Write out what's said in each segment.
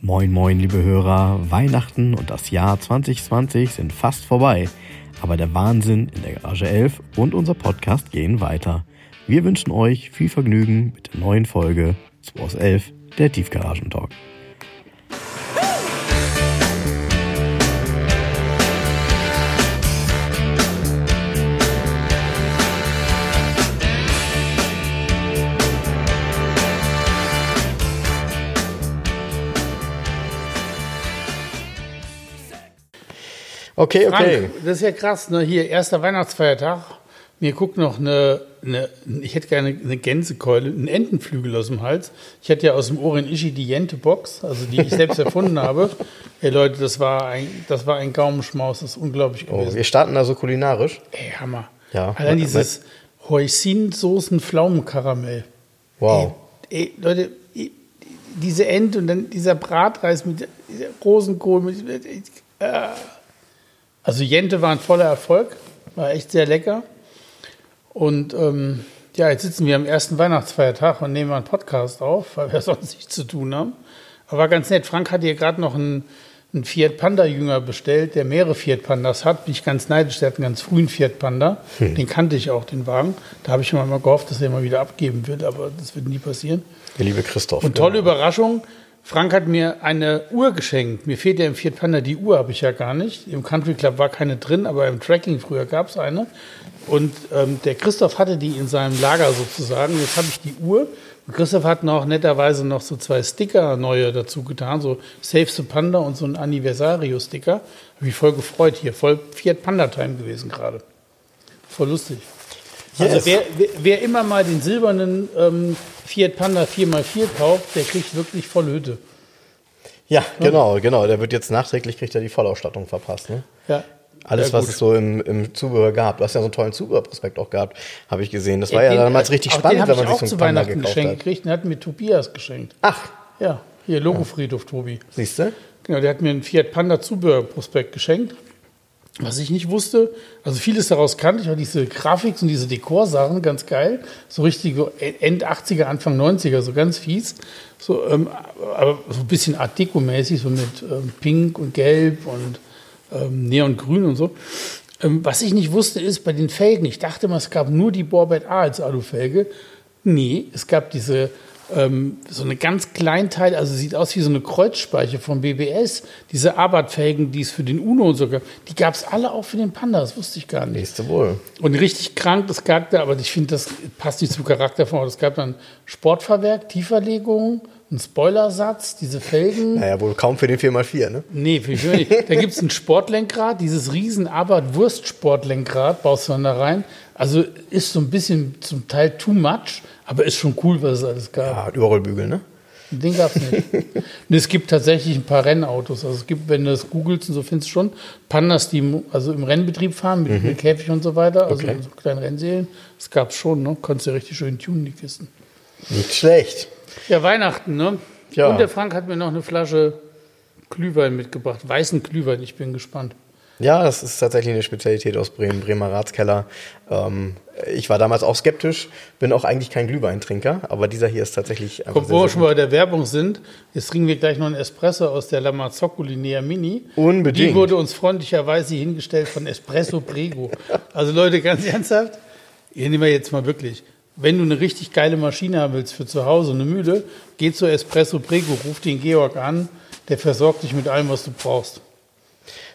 Moin, moin, liebe Hörer. Weihnachten und das Jahr 2020 sind fast vorbei. Aber der Wahnsinn in der Garage 11 und unser Podcast gehen weiter. Wir wünschen euch viel Vergnügen mit der neuen Folge 2 aus 11, der Tiefgaragentalk. Okay, Frank, okay. das ist ja krass, ne? Hier, erster Weihnachtsfeiertag. Mir guckt noch eine, eine, ich hätte gerne eine Gänsekeule, einen Entenflügel aus dem Hals. Ich hatte ja aus dem Ohren Ishi die Jente-Box, also die ich selbst erfunden habe. Ey Leute, das war ein, das war ein Gaumenschmaus, das ist unglaublich Oh, gewesen. wir starten da so kulinarisch. Ey, Hammer. Ja. Allein dieses Hoisin-Soßen-Pflaumenkaramell. Wow. Ey, ey, Leute, ey, diese Ente und dann dieser Bratreis mit Rosenkohl. Mit, äh, also Jente war ein voller Erfolg, war echt sehr lecker. Und ähm, ja, jetzt sitzen wir am ersten Weihnachtsfeiertag und nehmen einen Podcast auf, weil wir sonst nichts zu tun haben. Aber war ganz nett. Frank hat hier gerade noch einen, einen Fiat Panda Jünger bestellt, der mehrere Fiat Pandas hat. Bin ich ganz neidisch. Der hat einen ganz frühen Fiat Panda. Den kannte ich auch, den Wagen. Da habe ich schon mal gehofft, dass er mal wieder abgeben wird, aber das wird nie passieren. Der liebe Christoph. Und tolle Überraschung. Frank hat mir eine Uhr geschenkt. Mir fehlt ja im Fiat Panda die Uhr, habe ich ja gar nicht. Im Country Club war keine drin, aber im Tracking früher gab es eine. Und ähm, der Christoph hatte die in seinem Lager sozusagen. Jetzt habe ich die Uhr. Und Christoph hat noch netterweise noch so zwei Sticker neue dazu getan, so Save the Panda und so ein Anniversario-Sticker. Habe mich voll gefreut hier. Voll Fiat Panda Time gewesen gerade. Voll lustig. Also wer, wer, wer immer mal den silbernen ähm, Fiat Panda 4x4 kauft, der kriegt wirklich voll Hütte. Ja, genau, genau. Der wird jetzt nachträglich, kriegt er die Vollausstattung verpasst. Ne? Ja. Alles, was es so im, im Zubehör gab. Du hast ja so einen tollen Zubehörprospekt auch gehabt, habe ich gesehen. Das war ja Den- damals richtig auch spannend, wenn man ich sich auch so zu einen Panda Weihnachten gekauft geschenkt hat. gekriegt. Den hat mir Tobias geschenkt. Ach, Ja, hier Logofriedhof Tobi. siehst du? Genau, der hat mir einen Fiat Panda Zubehörprospekt geschenkt. Was ich nicht wusste, also vieles daraus kannte ich, auch diese Grafik und diese Dekorsachen, ganz geil. So richtige End 80er, Anfang 90er, so ganz fies. So, ähm, aber so ein bisschen Art Deco-mäßig, so mit ähm, Pink und Gelb und ähm, Neongrün und so. Ähm, was ich nicht wusste, ist bei den Felgen, ich dachte mal, es gab nur die Borbett A als Alufelge. Nee, es gab diese ähm, so eine ganz Kleinteil, also sieht aus wie so eine Kreuzspeiche von BBS. Diese Abarth-Felgen, die es für den Uno und so gab, die gab es alle auch für den Panda, das wusste ich gar nicht. Nächste wohl. Und richtig krank, das gab da, aber ich finde, das passt nicht zum Charakter von, es gab dann Sportfahrwerk, Tieferlegung, einen Spoilersatz, diese Felgen. Naja, wohl kaum für den 4x4, ne? Nee, für mich nicht. Da gibt es ein Sportlenkrad, dieses riesen Abarth Wurstsportlenkrad, baust du dann da rein. Also ist so ein bisschen zum Teil too much, aber ist schon cool, was es alles gab. Ja, Überrollbügel, ne? Den gab es nicht. Und es gibt tatsächlich ein paar Rennautos. Also es gibt, wenn du das googelst und so findest du schon, Pandas, die im- also im Rennbetrieb fahren, mit, mit Käfig und so weiter, also Okay. in so kleinen Rennserien. Das gab es schon, ne? Konntest du richtig schön tunen, die Kisten. Nicht schlecht. Ja, Weihnachten, ne? Ja. Und der Frank hat mir noch eine Flasche Glühwein mitgebracht. Weißen Glühwein, ich bin gespannt. Ja, das ist tatsächlich eine Spezialität aus Bremen, Bremer Ratskeller. Ähm, ich war damals auch skeptisch, bin auch eigentlich kein Glühweintrinker, aber dieser hier ist tatsächlich einfach Komm, sehr, wo wir schon bei der Werbung sind, jetzt trinken wir gleich noch einen Espresso aus der Lamazoccoli Nea Mini. Unbedingt. Die wurde uns freundlicherweise hingestellt von Espresso Prego. Also Leute, ganz ernsthaft, hier nehmen wir jetzt mal wirklich. Wenn du eine richtig geile Maschine haben willst für zu Hause, eine Mühle, geh zur Espresso Prego, ruf den Georg an, der versorgt dich mit allem, was du brauchst.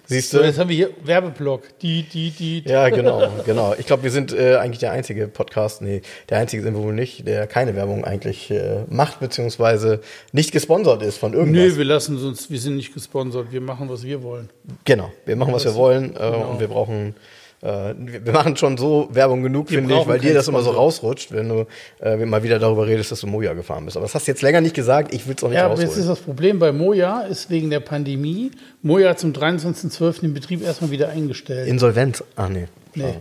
Siehst So, du? jetzt haben wir hier Werbeblock. Die, die, die. die. Ja, genau, genau. Ich glaube, wir sind äh, eigentlich der einzige Podcast, nee, der einzige sind wir wohl nicht, der keine Werbung eigentlich äh, macht, beziehungsweise nicht gesponsert ist von irgendwas. Nö, wir lassen uns, wir sind nicht gesponsert, wir machen, was wir wollen. Genau, wir machen, was wir wollen äh, und wir brauchen, äh, wir machen schon so Werbung genug, Wir finde ich, weil dir das immer so rausrutscht, wenn du äh, mal wieder darüber redest, dass du Moja gefahren bist. Aber das hast du jetzt länger nicht gesagt, ich will es auch nicht Ja, aber jetzt ist rausholen. das Problem bei Moja, ist wegen der Pandemie, Moja hat zum 23.12. den Betrieb erstmal wieder eingestellt. Insolvenz, ach nee. Nee.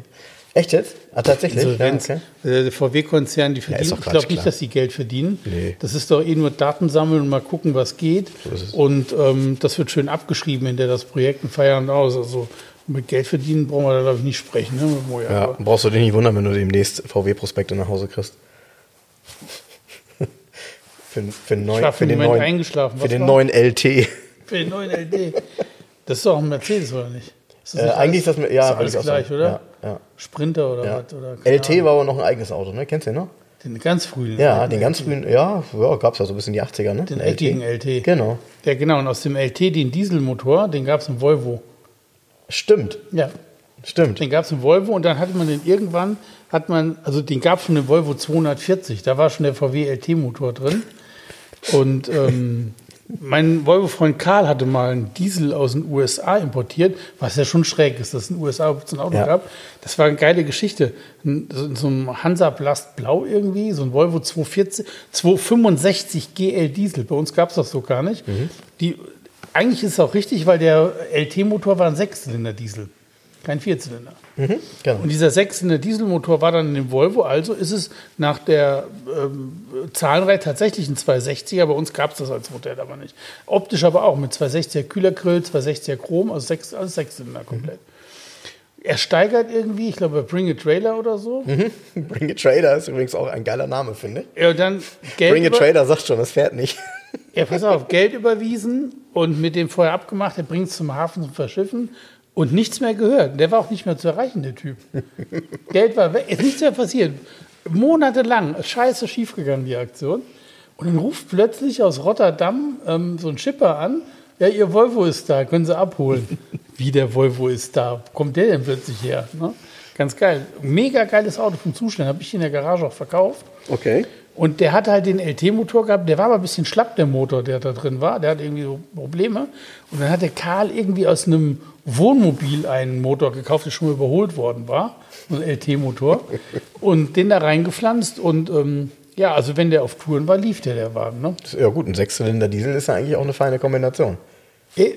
Echt jetzt? Ah, tatsächlich? Insolvenz. Ja, okay. Äh, Der VW-Konzern, die verdienen, doch ich glaube nicht, dass sie Geld verdienen. Nee. Das ist doch eh nur Daten sammeln und mal gucken, was geht. es. und ähm, das wird schön abgeschrieben hinter das Projekt und feiern aus. Also mit Geld verdienen brauchen wir da, glaube ich, nicht sprechen. Ne, Moja. Ja, brauchst du dich nicht wundern, wenn du demnächst VW-Prospekte nach Hause kriegst. Für, für, den Ich neuen, war für den neuen, für den neuen LT. Für den neuen LD. Das ist doch ein Mercedes, oder nicht? Ist das Äh, eigentlich ist das mit, ja, ist alles gleich, sagen. oder? Ja, ja. Sprinter oder Ja. was? Oder LT Ahnung. war aber noch ein eigenes Auto, ne? Kennst du den noch? Den ganz frühen. Ja, den ganz frühen, ja, ja gab es ja so bis in die 80er, ne? Den eckigen LT. Genau. Ja, genau. Und aus dem LT, den Dieselmotor, den gab es im Volvo. Stimmt, Ja, stimmt. den gab es im Volvo und dann hatte man den irgendwann, hat man, also den gab es schon im Volvo 240, da war schon der VW LT-Motor drin. Und ähm, mein Volvo-Freund Karl hatte mal einen Diesel aus den USA importiert, was ja schon schräg ist, dass es in den USA so ein Auto Ja. gab. Das war eine geile Geschichte. Ein- So so ein Hansa-Blast Blau irgendwie, so ein Volvo 240, 265 GL Diesel. Bei uns gab es das so gar nicht. Die, eigentlich ist es auch richtig, weil der LT-Motor war ein Sechszylinder-Diesel, kein Vierzylinder. Mhm, genau. Und dieser Sechszylinder Dieselmotor war dann in dem Volvo, also ist es nach der ähm, Zahlenreihe tatsächlich ein 260er. Bei uns gab es das als Modell aber nicht. Optisch aber auch mit 260er Kühlergrill, 260er Chrom, also sechs, alles Sechszylinder komplett. Er steigert irgendwie, ich glaube, Bring a Trailer oder so. Bring a Trader ist übrigens auch ein geiler Name, finde ich. Ja, und dann Geld Bring a Trader sagt schon, das fährt nicht. Ja, pass auf, Geld überwiesen und mit dem vorher abgemacht, er bringt es zum Hafen zum Verschiffen und nichts mehr gehört. Der war auch nicht mehr zu erreichen, der Typ. Geld war weg, ist nichts mehr passiert. Monatelang, scheiße schiefgegangen, die Aktion. Und dann ruft plötzlich aus Rotterdam ähm, so ein Schipper an, ja, ihr Volvo ist da, können Sie abholen. Wie der Volvo ist da? Wo kommt der denn plötzlich her? Ne? Ganz geil. Mega geiles Auto vom Zustand, habe ich in der Garage auch verkauft. Okay. Und der hatte halt den LT-Motor gehabt, der war aber ein bisschen schlapp, der Motor, der da drin war. Der hat irgendwie so Probleme. Und dann hat der Karl irgendwie aus einem Wohnmobil einen Motor gekauft, der schon mal überholt worden war. So ein LT-Motor. Und den da reingepflanzt. Und ähm, ja, also wenn der auf Touren war, lief der, der Wagen. Ne? Ja gut, ein Sechszylinder Diesel ist ja eigentlich auch eine feine Kombination. Eh,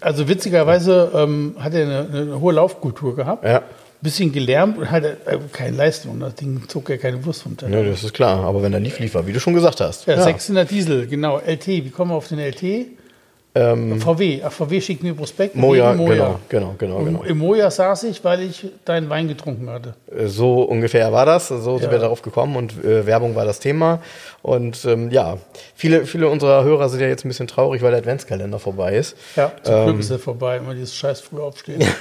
Also witzigerweise ähm, hat er eine, eine hohe Laufkultur gehabt. Ja. Bisschen gelärmt und hatte äh, keine Leistung. Das Ding zog ja keine Wurst vom Teller. Ne, das ist klar. Aber wenn er lief, lief er, wie du schon gesagt hast. Ja, 600 Diesel, genau. LT, wie kommen wir auf den LT? VW, ach, VW schickt mir Prospekt. Ähm, Moja, wegen genau, genau, genau, genau. Im Moja saß ich, weil ich deinen Wein getrunken hatte. Äh, So ungefähr war das. So sind Ja. wir darauf gekommen und äh, Werbung war das Thema. Und ähm, ja, viele, viele unserer Hörer sind ja jetzt ein bisschen traurig, weil der Adventskalender vorbei ist. Ja, zum Ähm. Glück ist er vorbei, immer dieses scheiß früh aufstehen.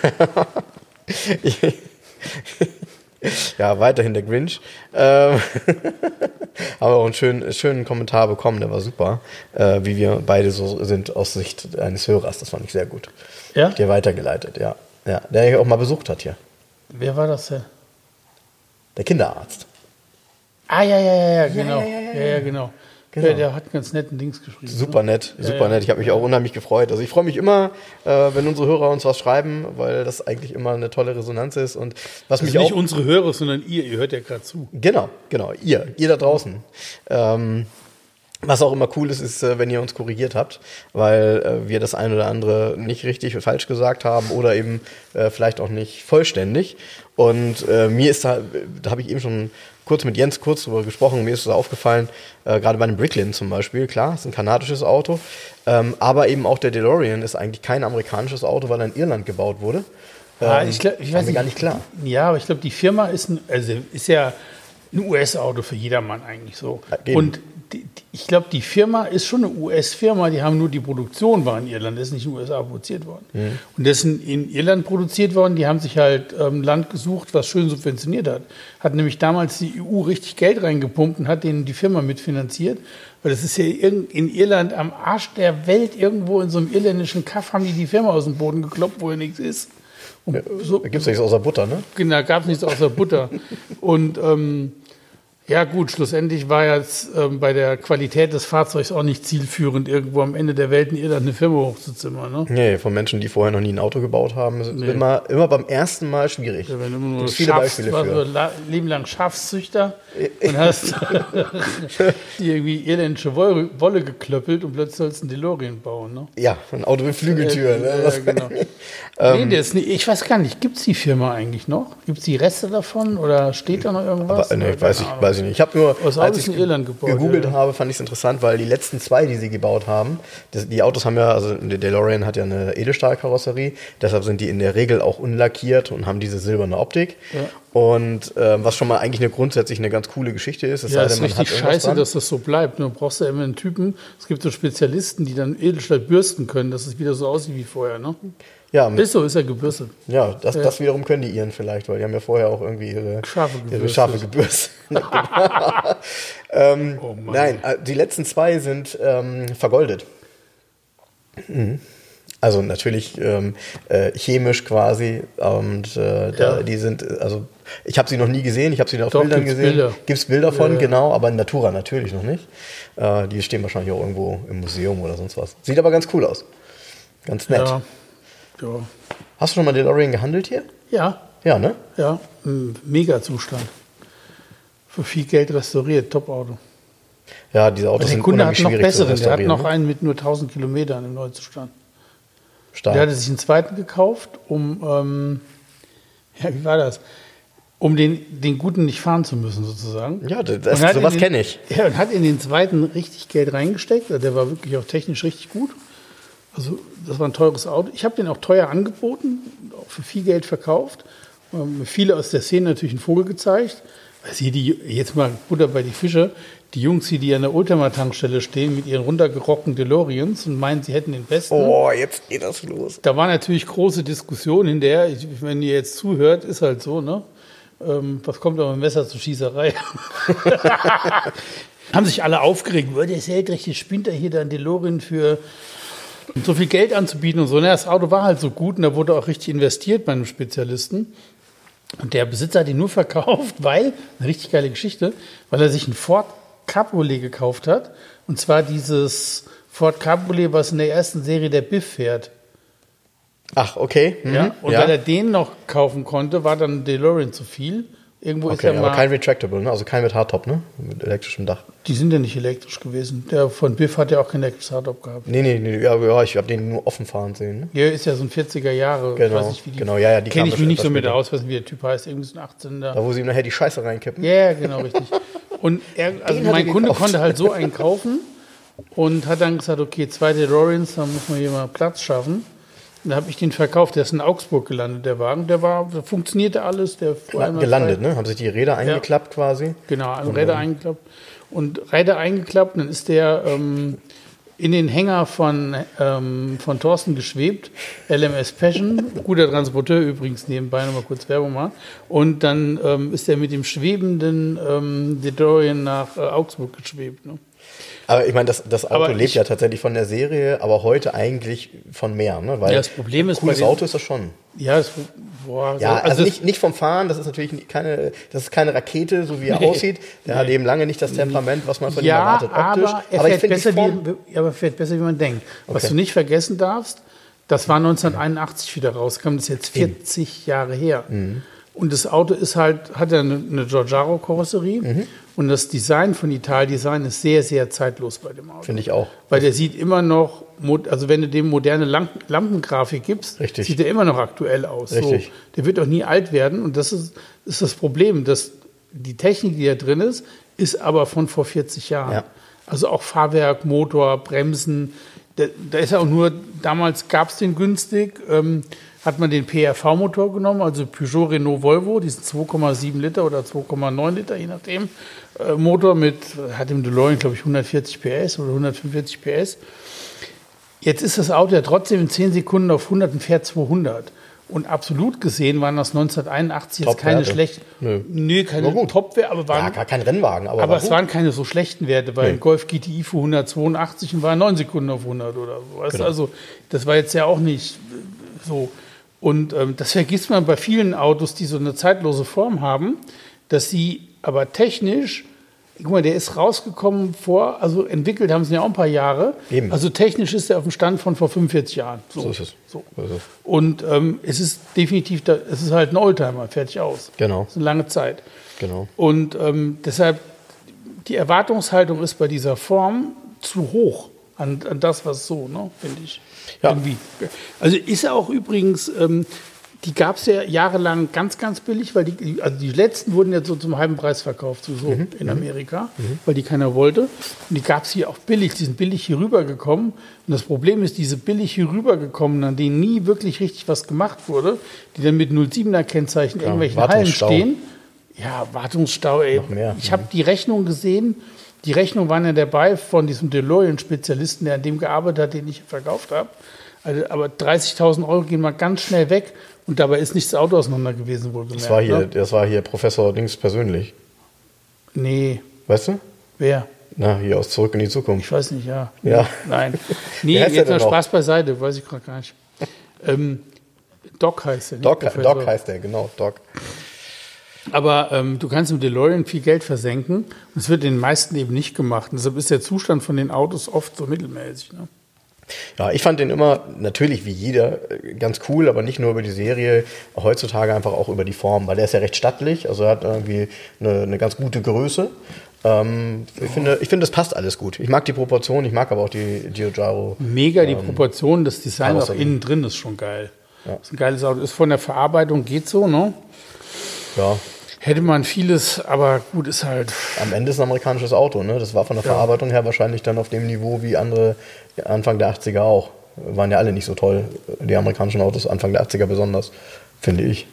Ja, weiterhin der Grinch. Ähm, haben wir auch einen schönen, schönen Kommentar bekommen, der war super, äh, wie wir beide so sind aus Sicht eines Hörers. Das fand ich sehr gut. Ja? Dir weitergeleitet, ja. ja. Der hier auch mal besucht hat hier. Wer war das denn? Der Kinderarzt. Ah, ja, ja, ja, ja, genau. ja, Ja, ja, ja, ja. genau. Genau. Ja, der hat ganz netten Dings geschrieben. Super ne? nett, Ja, super ja. nett. Ich habe mich auch unheimlich gefreut. Also ich freue mich immer, äh, wenn unsere Hörer uns was schreiben, weil das eigentlich immer eine tolle Resonanz ist. Und was Das mich nicht auch unsere Hörer, sondern ihr. Ihr hört ja gerade zu. Genau, genau. Ihr, ihr da draußen. Ähm, was auch immer cool ist, ist, äh, wenn ihr uns korrigiert habt, weil äh, wir das ein oder andere nicht richtig oder falsch gesagt haben oder eben äh, vielleicht auch nicht vollständig. Und mir ist da, da habe ich eben schon kurz mit Jens kurz drüber gesprochen, mir ist es aufgefallen, äh, gerade bei einem Bricklin zum Beispiel, klar, ist ein kanadisches Auto, ähm, aber eben auch der DeLorean ist eigentlich kein amerikanisches Auto, weil er in Irland gebaut wurde. Ah, Ähm, ich, glaub, ich weiß mir gar nicht klar. Ja, aber ich glaube, die Firma ist, ein, also ist ja ein US-Auto für jedermann eigentlich so. Ja. Und die, ich glaube, die Firma ist schon eine US-Firma, die haben nur die Produktion war in Irland, das ist nicht in den USA produziert worden. Mhm. Und das ist in, Irland produziert worden, die haben sich halt ähm, Land gesucht, was schön subventioniert hat. Hat nämlich damals die EU richtig Geld reingepumpt und hat denen die Firma mitfinanziert. Weil das ist ja in Irland am Arsch der Welt, irgendwo in so einem irländischen Kaff haben die die Firma aus dem Boden gekloppt, wo ja nichts ist. Und so, Da gibt es nichts außer Butter, ne? Genau, gab es nichts außer Butter. Und ähm, ja gut, schlussendlich war jetzt ähm, bei der Qualität des Fahrzeugs auch nicht zielführend, irgendwo am Ende der Welt in Irland eine Firma hochzuzimmern. Ne? Nee, von Menschen, die vorher noch nie ein Auto gebaut haben, ist Nee. immer, immer beim ersten Mal schwierig. Wenn du immer nur viele Schafs, Beispiele für. du Leben lang Schafszüchter und hast die irgendwie irländische Wolle, geklöppelt und plötzlich sollst du einen DeLorean bauen. Ne? Ja, ein Auto mit Flügeltüren. Ja, ne? ja, genau. nee, der ist nicht, ich weiß gar nicht, gibt es die Firma eigentlich noch? Gibt es die Reste davon oder steht da noch irgendwas? Aber, nee, Oder weiß, ich, weiß ich nicht. Ich habe nur, Das Auto als ich in Irland gebaut, gegoogelt ja, ja. habe, fand ich es interessant, weil die letzten zwei, die sie gebaut haben, das, die Autos haben ja, also der DeLorean hat ja eine Edelstahlkarosserie, deshalb sind die in der Regel auch unlackiert und haben diese silberne Optik. Und ähm, was schon mal eigentlich eine grundsätzlich eine ganz coole Geschichte ist, es Ja, sei ist richtig scheiße, dran. dass das so bleibt. Du brauchst ja immer einen Typen. Es gibt so Spezialisten, die dann Edelstahl bürsten können, dass es wieder so aussieht wie vorher. Ne? Ja, Ist so, ist ja gebürstet. ja, das, das wiederum können die ihren vielleicht, weil die haben ja vorher auch irgendwie ihre Schafe ihre gebürstet. Schafe gebürstet. ähm, Oh nein, äh, die letzten zwei sind ähm, vergoldet. Mhm. Also natürlich ähm, äh, chemisch quasi und äh, da, Ja. die sind, also ich habe sie noch nie gesehen, ich habe sie auf Doch, Bildern gibt's gesehen. Bilder. Gibt es Bilder von, Ja, ja. genau, aber in Natura natürlich noch nicht. Äh, die stehen wahrscheinlich auch irgendwo im Museum oder sonst was. Sieht aber ganz cool aus. Ganz nett. Ja. Ja. Hast du schon mal DeLorean gehandelt hier? ja, Ja, ne? ja, ein Mega-Zustand. Für viel Geld restauriert, Top-Auto. Ja, diese Autos sind Kunde hat unheimlich noch schwierig besseren, der hat noch ne? einen mit nur 1000 Kilometern im Neuzustand. Stark. Der hatte sich einen zweiten gekauft, um, ähm, ja, wie war das? Um den, den guten nicht fahren zu müssen, sozusagen. Ja, das- hat sowas in den- kenn ich. Ja, und hat in den zweiten richtig Geld reingesteckt. Also Der war wirklich auch technisch richtig gut. Also, das war ein teures Auto. Ich habe den auch teuer angeboten, auch für viel Geld verkauft. Ähm, viele aus der Szene natürlich einen Vogel gezeigt. Also hier die, jetzt mal Butter bei die Fische. Die Jungs hier, die an der Ultima-Tankstelle stehen mit ihren runtergerockten DeLoreans und meinen, sie hätten den besten. Oh, jetzt geht das los. Da war natürlich große Diskussion in der, ich, wenn ihr jetzt zuhört, ist halt so, ne? Ähm, was kommt da mit dem Messer zur Schießerei? Haben sich alle aufgeregt, "Boah, der ist ja richtig, spinnt er hier dann DeLorean für so viel Geld anzubieten und so. Das Auto war halt so gut und da wurde auch richtig investiert bei einem Spezialisten. Und der Besitzer hat ihn nur verkauft, weil, eine richtig geile Geschichte, weil er sich einen Ford Cabriolet gekauft hat. Und zwar dieses Ford Cabriolet, was in der ersten Serie der Biff fährt. Ach, okay. Mhm. Ja, und weil er den noch kaufen konnte, war dann DeLorean zu viel. Irgendwo ist okay, er aber mal. kein Retractable, ne? Also kein mit Hardtop, ne? Mit elektrischem Dach. die sind ja nicht elektrisch gewesen. Der von Biff hat ja auch kein elektrisches Hardtop gehabt. Nee, nee, nee, ja, ja ich habe den nur offen fahren sehen, ne? Hier ist ja so ein 40er Jahre. Genau, weiß nicht, wie die, genau, ja, ja, die Kenne ich mich nicht so mit aus, nicht, wie der Typ heißt. Irgendwie so ein 18er. Da, wo sie ihm nachher die Scheiße reinkippen. Ja, ja, genau, richtig. Und er, also Den mein Kunde gekauft. konnte halt so einen kaufen und hat dann gesagt, okay, zwei DeLoreans, da muss man hier mal Platz schaffen. Und da habe ich den verkauft, der ist in Augsburg gelandet, der Wagen. Der war, funktionierte alles. Der einmal Gelandet, ne? Haben sich die Räder eingeklappt quasi. Genau, an Räder eingeklappt. Und Räder eingeklappt, dann ist der ähm, in den Hänger von, ähm, von Thorsten geschwebt. LMS Passion, guter Transporteur übrigens nebenbei, nochmal kurz Werbung machen. Und dann ähm, ist er mit dem schwebenden ähm, DeLorean nach äh, Augsburg geschwebt. Ne? Aber ich meine, das, das Auto Aber lebt ich- ja tatsächlich von der Serie, aber heute eigentlich von mehr, ne? Weil Ja, das Problem ist ein cooles Auto ist das schon. Ja, das, boah, Ja, so- also, das- nicht, nicht vom Fahren, das ist natürlich keine, das ist keine Rakete, so wie er aussieht. Der hat eben lange nicht das Temperament, was man von ihm ja, erwartet, optisch. aber er aber fährt, besser, Form, wie, aber fährt besser, wie man denkt. Was Okay. du nicht vergessen darfst, das war 1981 wieder rauskam, das ist jetzt 40 Jahre her. Mhm. Und das Auto ist halt, hat ja eine, eine Giorgiaro-Karosserie. Mhm. Und das Design von Ital Design ist sehr, sehr zeitlos bei dem Auto. finde ich auch. Weil der sieht immer noch, also wenn du dem moderne Lamp Lampengrafik gibst, Richtig. sieht er immer noch aktuell aus. Richtig. So, der wird auch nie alt werden und das ist, ist das Problem, dass die Technik, die da drin ist, ist aber von vor 40 Jahren. Ja. Also auch Fahrwerk, Motor, Bremsen. Da, da ist ja auch nur, damals gab es den günstig, ähm, hat man den PRV-Motor genommen, also Peugeot, Renault, Volvo, diesen 2,7 Liter oder 2,9 Liter, je nachdem. Äh, Motor mit, hat im DeLorean, glaube ich, 140 PS oder 145 PS. Jetzt ist das Auto ja trotzdem in 10 Sekunden auf 100 und fährt 200. Und absolut gesehen waren das 1981 jetzt keine schlechten, Nö. nö, keine. Top-Werte, aber waren Ja, gar kein Rennwagen, aber, aber es waren keine so schlechten Werte, weil ein Golf GTI fuhr 182 und war 9 Sekunden auf 100 oder so. Genau. Also das war jetzt ja auch nicht äh, so. Und ähm, das vergisst man bei vielen Autos, die so eine zeitlose Form haben, dass sie aber technisch, guck mal, der ist rausgekommen vor, also entwickelt haben sie ja auch ein paar Jahre. Eben. Also technisch ist er auf dem Stand von vor 45 Jahren. so ist es. So. So ist es. Und ähm, es ist definitiv, da, es ist halt ein Oldtimer, fertig aus. Genau. Das ist eine lange Zeit. Genau. Und ähm, deshalb, die Erwartungshaltung ist bei dieser Form zu hoch an, an das, was so, ne, finde ich. Ja. Irgendwie. Also ist ja auch übrigens, ähm, die gab es ja jahrelang ganz, ganz billig, weil die, also die letzten wurden ja so zum halben Preis verkauft, so, so in Amerika, weil die keiner wollte. Und die gab es hier auch billig, die sind billig hier rübergekommen. Und das Problem ist, diese billig hier rübergekommenen, an denen nie wirklich richtig was gemacht wurde, die dann mit 07er Kennzeichen in irgendwelchen Hallen stehen. Ja, Wartungsstau, ey. Ich habe die Rechnung gesehen. Die Rechnung waren ja dabei von diesem DeLorean-Spezialisten, der an dem gearbeitet hat, den ich verkauft habe. Also, aber 30.000 Euro gehen mal ganz schnell weg und dabei ist nicht das Auto auseinander gewesen, wohlgemerkt. Das war hier, Ne? das war hier Professor Dings persönlich. Nee, Weißt du? wer? Na, hier aus Zurück in die Zukunft. Ich weiß nicht, ja. Ja. Nein. Nee, jetzt mal? Spaß beiseite, weiß ich gerade gar nicht. Ähm, Doc heißt er. Doc. Doc heißt der, genau, Doc. Aber ähm, du kannst mit DeLorean viel Geld versenken und es wird den meisten eben nicht gemacht. Und deshalb ist der Zustand von den Autos oft so mittelmäßig. Ne? Ja, ich fand den immer, natürlich wie jeder, äh, ganz cool, aber nicht nur über die Serie, heutzutage einfach auch über die Form, weil der ist ja recht stattlich, also er hat irgendwie eine, eine ganz gute Größe. Ähm, ich, finde, ich finde, das passt alles gut. Ich mag die Proportion, ich mag aber auch die Giugiaro. Mega die Proportionen, das Design auch innen drin ist schon geil. Ist ein geiles Auto. Ist von der Verarbeitung, geht so, ne? Ja, Hätte man vieles, aber gut, ist halt. am Ende ist ein amerikanisches Auto, ne? Das war von der Verarbeitung her wahrscheinlich dann auf dem Niveau wie andere Anfang der 80er auch. Waren ja alle nicht so toll, die amerikanischen Autos, Anfang der 80er besonders, finde ich.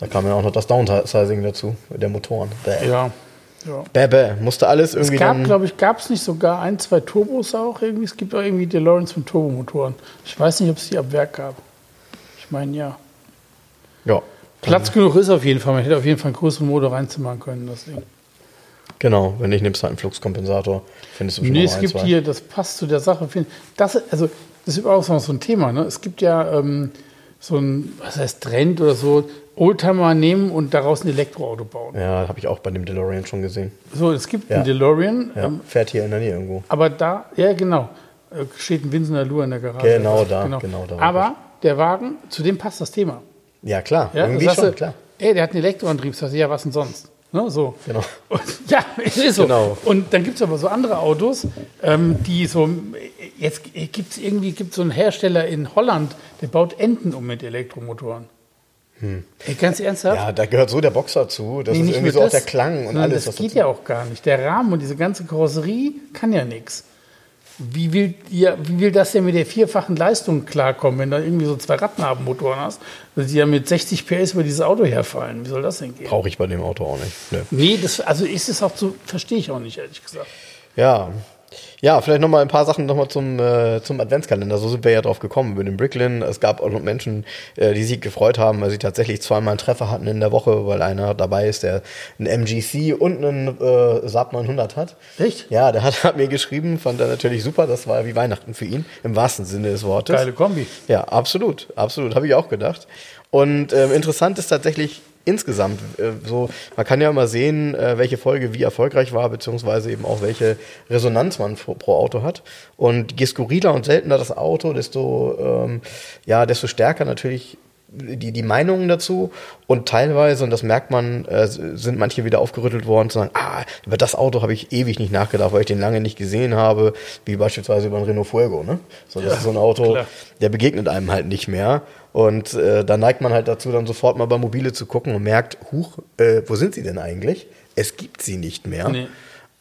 Da kam ja auch noch das Downsizing dazu, der Motoren. Bäh. Ja. ja. Bäh, bäh. Musste alles Es irgendwie gab, dann... glaube ich, gab es nicht sogar ein, zwei Turbos auch irgendwie? Es gibt auch irgendwie DeLoreans mit Turbomotoren. Ich weiß nicht, ob es die ab Werk gab. Ich meine, ja. Ja, Platz genug ist auf jeden Fall. Man hätte auf jeden Fall einen größeren Motor reinzimmern können, das Ding. genau. Wenn nicht, nimmst du halt einen Fluxkompensator. Findest du schon Nee, es ein, gibt zwei. hier, das passt zu der Sache. Das, also, das ist noch so ein Thema. Ne? Es gibt ja ähm, so ein, was heißt Trend oder so, Oldtimer nehmen und daraus ein Elektroauto bauen. Ja, habe ich auch bei dem DeLorean schon gesehen. So, es gibt Ja. einen DeLorean, Ja, ähm, fährt hier in der Nähe irgendwo. aber da, ja genau, äh, steht ein Winsener Lur in der Garage. Genau da, genau da war Aber der Wagen, zu dem passt das Thema. Ja, klar. Ja, irgendwie schon, du, klar. Ey, der hat einen Elektroantrieb. Sagst du, ja, was denn sonst? Ne, so. Genau. Und, ja, es ist so. Genau. Und dann gibt es aber so andere Autos, ähm, die so, jetzt gibt es irgendwie gibt's so einen Hersteller in Holland, der baut Enten um mit Elektromotoren. Ey, ganz ernsthaft? Hm. Ja, da gehört so der Boxer zu. Das Nee, ist nicht irgendwie so auch das, der Klang und alles. Das geht dazu- ja auch gar nicht. Der Rahmen und diese ganze Karosserie kann ja nichts. Wie will, ihr, wie will das denn mit der vierfachen Leistung klarkommen, wenn du irgendwie so zwei Radnabenmotoren hast, dass die ja mit 60 PS über dieses Auto herfallen? Wie soll das denn gehen? Brauche ich bei dem Auto auch nicht. Nö. Nee, das, also ist es auch so, verstehe ich auch nicht, ehrlich gesagt. Ja. Ja, vielleicht noch mal ein paar Sachen noch mal zum, äh, zum Adventskalender. So sind wir ja drauf gekommen über den Bricklin. Es gab auch noch Menschen, äh, die sich gefreut haben, weil sie tatsächlich zweimal einen Treffer hatten in der Woche, weil einer dabei ist, der einen MGC und einen äh, Saab 900 hat. Echt? Ja, der hat, hat mir geschrieben, fand er natürlich super. Das war wie Weihnachten für ihn, im wahrsten Sinne des Wortes. Geile Kombi. Ja, absolut, absolut, habe ich auch gedacht. Und ähm, interessant ist tatsächlich insgesamt äh, so, man kann ja mal sehen, äh, welche Folge wie erfolgreich war, beziehungsweise eben auch welche Resonanz man pro, pro Auto hat. Und je skurriler und seltener das Auto, desto ähm, ja, desto stärker natürlich die, die Meinungen dazu und teilweise, und das merkt man, äh, sind manche wieder aufgerüttelt worden zu sagen, ah, über das Auto habe ich ewig nicht nachgedacht, weil ich den lange nicht gesehen habe, wie beispielsweise über ein Renault Fuego. Ne? So, das Ja, ist so ein Auto, klar. der begegnet einem halt nicht mehr. Und äh, da neigt man halt dazu, dann sofort mal bei Mobile zu gucken und merkt, huch, äh, wo sind sie denn eigentlich? Es gibt sie nicht mehr. Nee.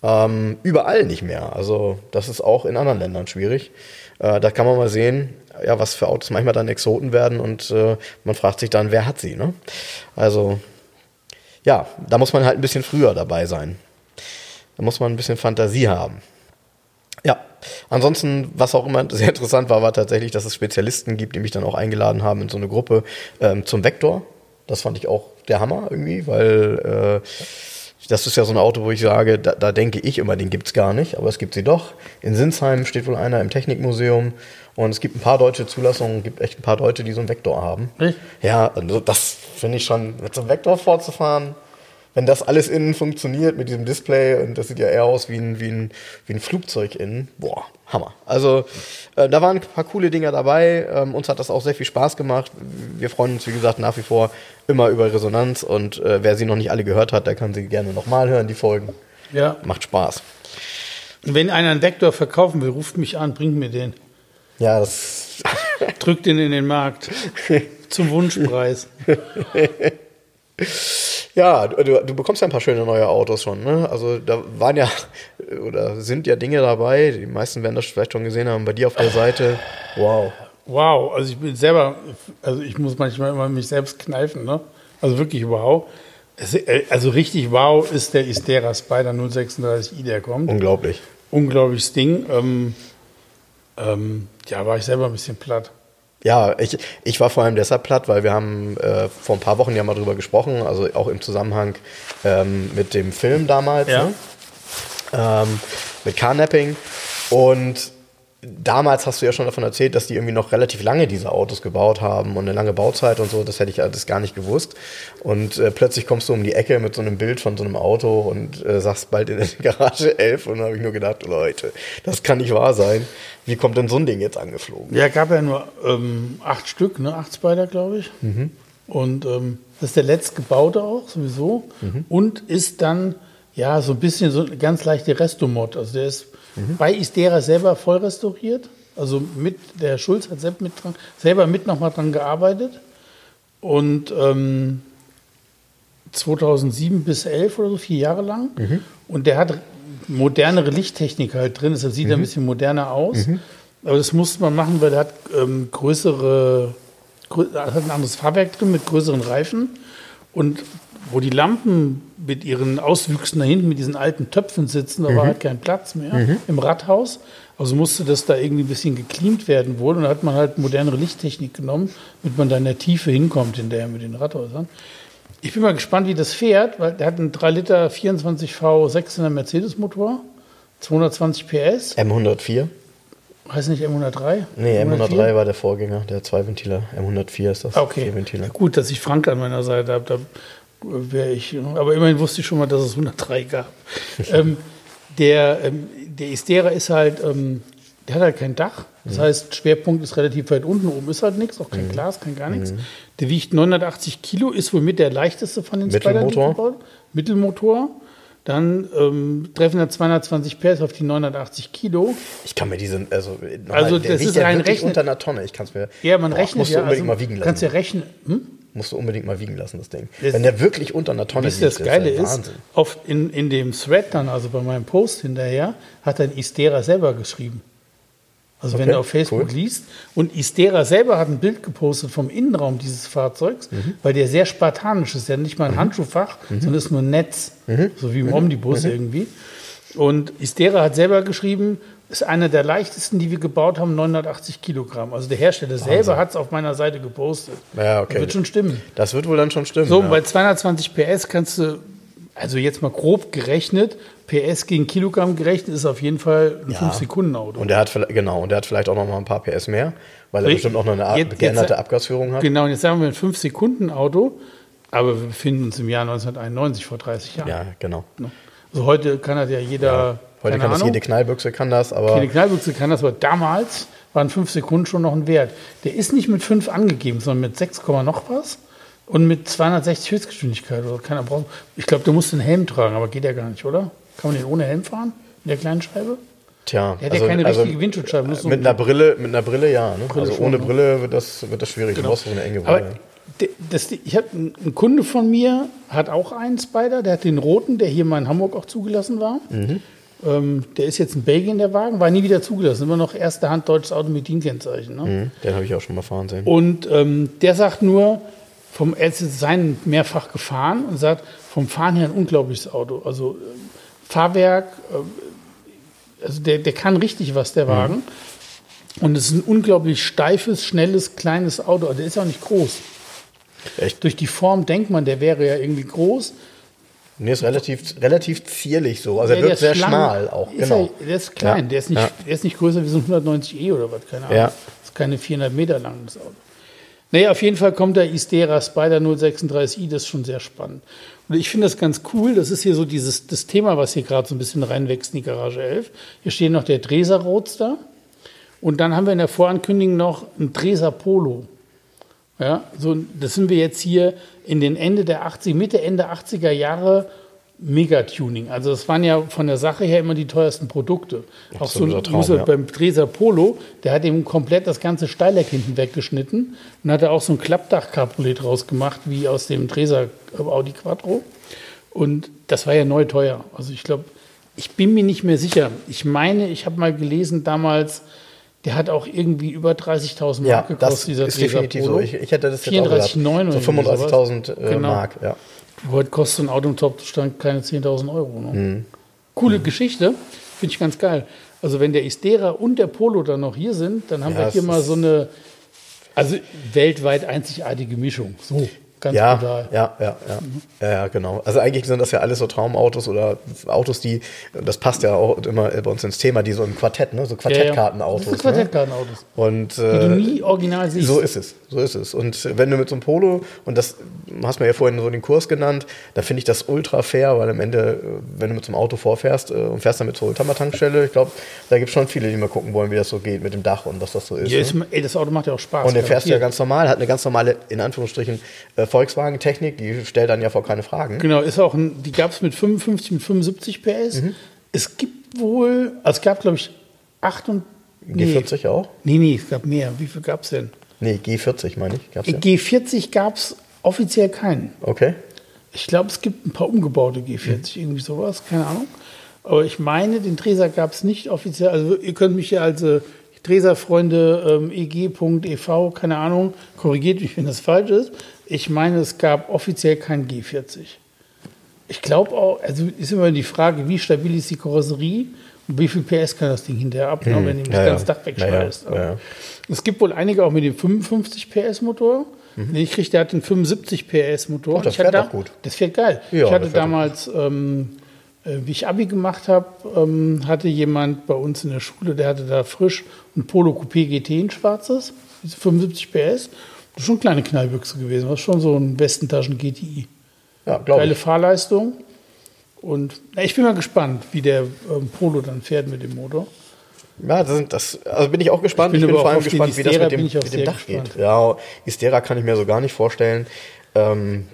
Ähm, überall nicht mehr. Also das ist auch in anderen Ländern schwierig. Äh, da kann man mal sehen, ja, was für Autos manchmal dann Exoten werden und äh, man fragt sich dann, wer hat sie? Ne? Also ja, da muss man halt ein bisschen früher dabei sein. Da muss man ein bisschen Fantasie haben. Ansonsten, was auch immer sehr interessant war, war tatsächlich, dass es Spezialisten gibt, die mich dann auch eingeladen haben in so eine Gruppe ähm, zum Vektor. Das fand ich auch der Hammer irgendwie, weil äh, das ist ja so ein Auto, wo ich sage, da, da denke ich immer, den gibt's gar nicht, aber es gibt sie doch. In Sinsheim steht wohl einer im Technikmuseum und es gibt ein paar deutsche Zulassungen, gibt echt ein paar Deutsche, die so einen Vektor haben. Echt? Ja, also das finde ich schon, mit so einem Vektor vorzufahren, wenn das alles innen funktioniert mit diesem Display und das sieht ja eher aus wie ein, wie ein, wie ein Flugzeug innen, boah, Hammer. Also äh, da waren ein paar coole Dinger dabei. Ähm, uns hat das auch sehr viel Spaß gemacht. Wir freuen uns, wie gesagt, nach wie vor immer über Resonanz und äh, wer sie noch nicht alle gehört hat, der kann sie gerne nochmal hören, die Folgen. Ja. Macht Spaß. Wenn einer einen Vektor verkaufen will, ruft mich an, bringt mir den. Ja, das Drückt den in den Markt. Zum Wunschpreis. Ja, du, du bekommst ja ein paar schöne neue Autos schon. Ne? Also da waren ja oder sind ja Dinge dabei. Die meisten werden das vielleicht schon gesehen haben. Bei dir auf der Seite. Wow. Wow, also ich bin selber, also ich muss manchmal immer mich selbst kneifen, ne? Also wirklich wow. Äh, also richtig wow ist der Istera Spider 036i, der kommt. Unglaublich. Unglaubliches Ding. Ähm, ähm, ja, war ich selber ein bisschen platt. Ja, ich, ich war vor allem deshalb platt, weil wir haben äh, vor ein paar Wochen ja mal drüber gesprochen, also auch im Zusammenhang ähm, mit dem Film damals, Ja. ne? ähm, mit Carnapping. Und damals hast du ja schon davon erzählt, dass die irgendwie noch relativ lange diese Autos gebaut haben und eine lange Bauzeit und so. Das hätte ich alles gar nicht gewusst. Und äh, plötzlich kommst du um die Ecke mit so einem Bild von so einem Auto und äh, sagst bald in der Garage 11. Und dann habe ich nur gedacht, Leute, das kann nicht wahr sein. Wie kommt denn so ein Ding jetzt angeflogen? Ja, gab ja nur ähm, acht Stück, ne? acht Spider, glaube ich. Und ähm, das ist der letzte gebaute auch, sowieso. Und ist dann, ja, so ein bisschen so eine ganz leichte Restomod. Also der ist bei Istera selber voll restauriert. Also mit, der Schulz hat selbst mit dran, selber mit nochmal dran gearbeitet. Und ähm, 2007 bis 11 oder so, vier Jahre lang. Und der hat modernere Lichttechnik halt drin, deshalb sieht er ein bisschen moderner aus. Aber das musste man machen, weil der hat ähm, größere, grö hat ein anderes Fahrwerk drin mit größeren Reifen. Und wo die Lampen mit ihren Auswüchsen da hinten mit diesen alten Töpfen sitzen, da war halt kein Platz mehr im Rathaus. Also musste das da irgendwie ein bisschen gecleant werden wohl. Und da hat man halt modernere Lichttechnik genommen, damit man da in der Tiefe hinkommt, in der mit den Rathäusern. Ich bin mal gespannt, wie das fährt, weil der hat einen 3 Liter 24V 600 Mercedes-Motor, 220 PS, M104? heißt nicht M103? Nee, M103 war der Vorgänger, der Zweiventiler. M104 ist das. Ah, Okay, gut, dass ich Frank an meiner Seite habe, da wäre ich, aber immerhin wusste ich schon mal, dass es 103 gab. ähm, der, ähm, der Istera ist halt, ähm, der hat halt kein Dach, das heißt, Schwerpunkt ist relativ weit unten, oben ist halt nichts, auch kein Glas, kein gar nichts. Der wiegt 980 Kilo, ist wohl mit der leichteste von den Mittelmotor? Mittelmotor. Dann ähm, treffen er 220 PS auf die 980 Kilo. Ich kann mir diese, also, Also der das ist wirklich rechnen- unter einer Tonne. Ich kann es mir. Ja, man Boah, rechnet Musst ja. du unbedingt also, mal wiegen lassen. Kannst ja rechnen. Hm? Musst du unbedingt mal wiegen lassen, das Ding. Das- Wenn der wirklich unter einer Tonne ihr, das Geile ist, Wahnsinn. auf, in, in dem Thread dann, also bei meinem Post hinterher, hat dann Istera selber geschrieben. Also wenn Okay, du auf Facebook cool. liest. Und Istera selber hat ein Bild gepostet vom Innenraum dieses Fahrzeugs, Mhm. weil der sehr spartanisch ist. Der hat nicht mal ein Handschuhfach, sondern ist nur ein Netz. Mhm. So wie im Omnibus irgendwie. Und Istera hat selber geschrieben, ist einer der leichtesten, die wir gebaut haben, 980 Kilogramm. Also der Hersteller selber hat es auf meiner Seite gepostet. Ja, okay. Das wird schon stimmen. Das wird wohl dann schon stimmen. So, ja. bei 220 PS kannst du, also jetzt mal grob gerechnet, PS gegen Kilogramm gerechnet, ist auf jeden Fall ein Ja. 5-Sekunden-Auto. Und der hat vielleicht- genau, und der hat vielleicht auch noch mal ein paar PS mehr, weil er Richtig. bestimmt auch noch eine Jetzt- jetzt- geänderte Abgasführung hat. Genau, und jetzt sagen wir ein 5-Sekunden-Auto, aber wir befinden uns im Jahr 1991, vor 30 Jahren. Ja, genau. Also heute kann das ja jeder, Heute keine kann das Ahnung, jede Knallbüchse kann das, aber jede Knallbüchse kann das, aber damals waren 5 Sekunden schon noch ein Wert. Der ist nicht mit 5 angegeben, sondern mit 6, Komma noch was und mit 260 Höchstgeschwindigkeit. Oder keiner braucht, ich glaube, der muss einen Helm tragen, aber geht ja gar nicht, oder? Kann man den ohne Helm fahren? In der kleinen Scheibe? tja, Der hat ja keine richtige Windschutzscheibe. So mit ein- einer Brille, mit einer Brille ja. Ne? also schon, ohne ne? Brille wird das, wird das schwierig. Du brauchst so eine enge Aber Brille. de- das, ich habe ein Kunde von mir hat auch einen Spider, der hat den roten, der hier mal in Hamburg auch zugelassen war. Mhm. Ähm, der ist jetzt in Belgien der Wagen, war nie wieder zugelassen, immer noch erste Hand deutsches Auto mit DIN-Kennzeichen. Ne? Mhm, Den habe ich auch schon mal fahren sehen. Und ähm, der sagt nur, vom, er ist seinen mehrfach gefahren und sagt, vom Fahren her ein unglaubliches Auto. Also ähm, Fahrwerk, äh, also der, der kann richtig was, der Wagen. Und es ist ein unglaublich steifes, schnelles, kleines Auto. Also der ist auch nicht groß. Echt? Durch die Form denkt man, der wäre ja irgendwie groß. Nee, ist relativ, relativ zierlich so. Also er Der- wirkt sehr schlank. schmal auch. Genau. er, der ist klein, Ja, der, ist nicht, ja. der ist nicht größer wie so ein 190e oder was, keine Ahnung. Ja. Das ist keine 400 Meter lang, das Auto. Naja, auf jeden Fall kommt der Istera Spider 036i, das ist schon sehr spannend. Und ich finde das ganz cool, das ist hier so dieses, das Thema, was hier gerade so ein bisschen reinwächst in die Garage 11. Hier steht noch der Dreser Roadster und dann haben wir in der Vorankündigung noch ein Dreser Polo. Ja, so, das sind wir jetzt hier in den Ende der 80, Mitte, Ende 80er Jahre Mega-Tuning. Also das waren ja von der Sache her immer die teuersten Produkte. Auch so Absoluter Traum, muss er ja. beim Dreser Polo, der hat eben komplett das ganze Steileck hinten weggeschnitten und hat da auch so ein Klappdach-Cabriolet draus gemacht, wie aus dem Dreser Audi Quattro. Und das war ja neu teuer. Also ich glaube, ich bin mir nicht mehr sicher. Ich meine, ich habe mal gelesen damals, der hat auch irgendwie über 30.000 Mark Ja, gekostet, das dieser ist definitiv Polo. so. Ich, ich hätte das jetzt auch gedacht. 34,9 oder So irgendwie sowas. 35.000 äh, Genau. Mark, ja. Heute kostet ein Auto im Top-Stand keine 10.000 Euro. Ne? Mhm. Coole Geschichte, finde ich ganz geil. Also wenn der Istera und der Polo dann noch hier sind, dann haben Ja, wir hier mal so eine, also weltweit einzigartige Mischung. So, ganz Ja, brutal. ja, ja, ja. ja, ja, genau. Also eigentlich sind das ja alles so Traumautos oder Autos, die, das passt ja auch immer bei uns ins Thema, die so im Quartett, ne? so Quartettkartenautos. Das sind Quartettkartenautos. Ne? Und Die du äh, nie original siehst. so ist es, so ist es. Und wenn du mit so einem Polo, und das hast mir ja vorhin so den Kurs genannt, dann finde ich das ultra fair, weil am Ende, äh, wenn du mit so einem Auto vorfährst äh, und fährst damit zur Oldtimer-Tankstelle, ich glaube, da gibt es schon viele, die mal gucken wollen, wie das so geht mit dem Dach und was das so ist. ja, ne? ist, ey, das Auto macht ja auch Spaß. Und der fährst du ja ganz normal, hat eine ganz normale, in Anführungsstrichen, äh, Volkswagen-Technik, die stellt dann ja vor keine Fragen. Genau, ist auch ein, die gab es mit 55 und 75 PS. Mhm. Es gibt wohl, also es gab glaube ich 8 und nee, G40 auch? Nee, nee, es gab mehr. Wie viel gab es denn? Nee, G40 meine ich. Gab's ja. G40 gab es offiziell keinen. Okay. Ich glaube, es gibt ein paar umgebaute Mhm. G40, irgendwie sowas, keine Ahnung. Aber ich meine, den Treser gab es nicht offiziell. Also ihr könnt mich ja als äh, Treser-Freunde ähm, eg.ev, keine Ahnung, korrigiert mich, wenn das falsch ist. Ich meine, es gab offiziell kein G40. Ich glaube auch, also ist immer die Frage, wie stabil ist die Karosserie und wie viel PS kann das Ding hinterher ab, ne, wenn ihm das Mhm. Ja, ganze. Dach wegschmeißt. Ja, ja, ja. Es gibt wohl einige auch mit dem 55 PS Motor. Ich kriege, der hat den 75 PS Motor. Oh, das fährt da, auch gut. Das fährt geil. Ich hatte damals, ähm, äh, wie ich Abi gemacht habe, ähm, hatte jemand bei uns in der Schule, der hatte da frisch ein Polo Coupé GT in schwarzes, diese 75 PS. Schon eine kleine Knallbüchse gewesen. Das ist schon so ein Westentaschen GTI. Ja, glaube Geile ich. Fahrleistung. Und na, ich bin mal gespannt, wie der ähm, Polo dann fährt mit dem Motor. Ja, das, sind, das also bin ich auch gespannt. Ich Ich bin bin, aber vor allem gespannt, wie das mit dem, bin ich mit dem Dach gespannt. geht. Ja, Istera kann ich mir so gar nicht vorstellen. Ähm,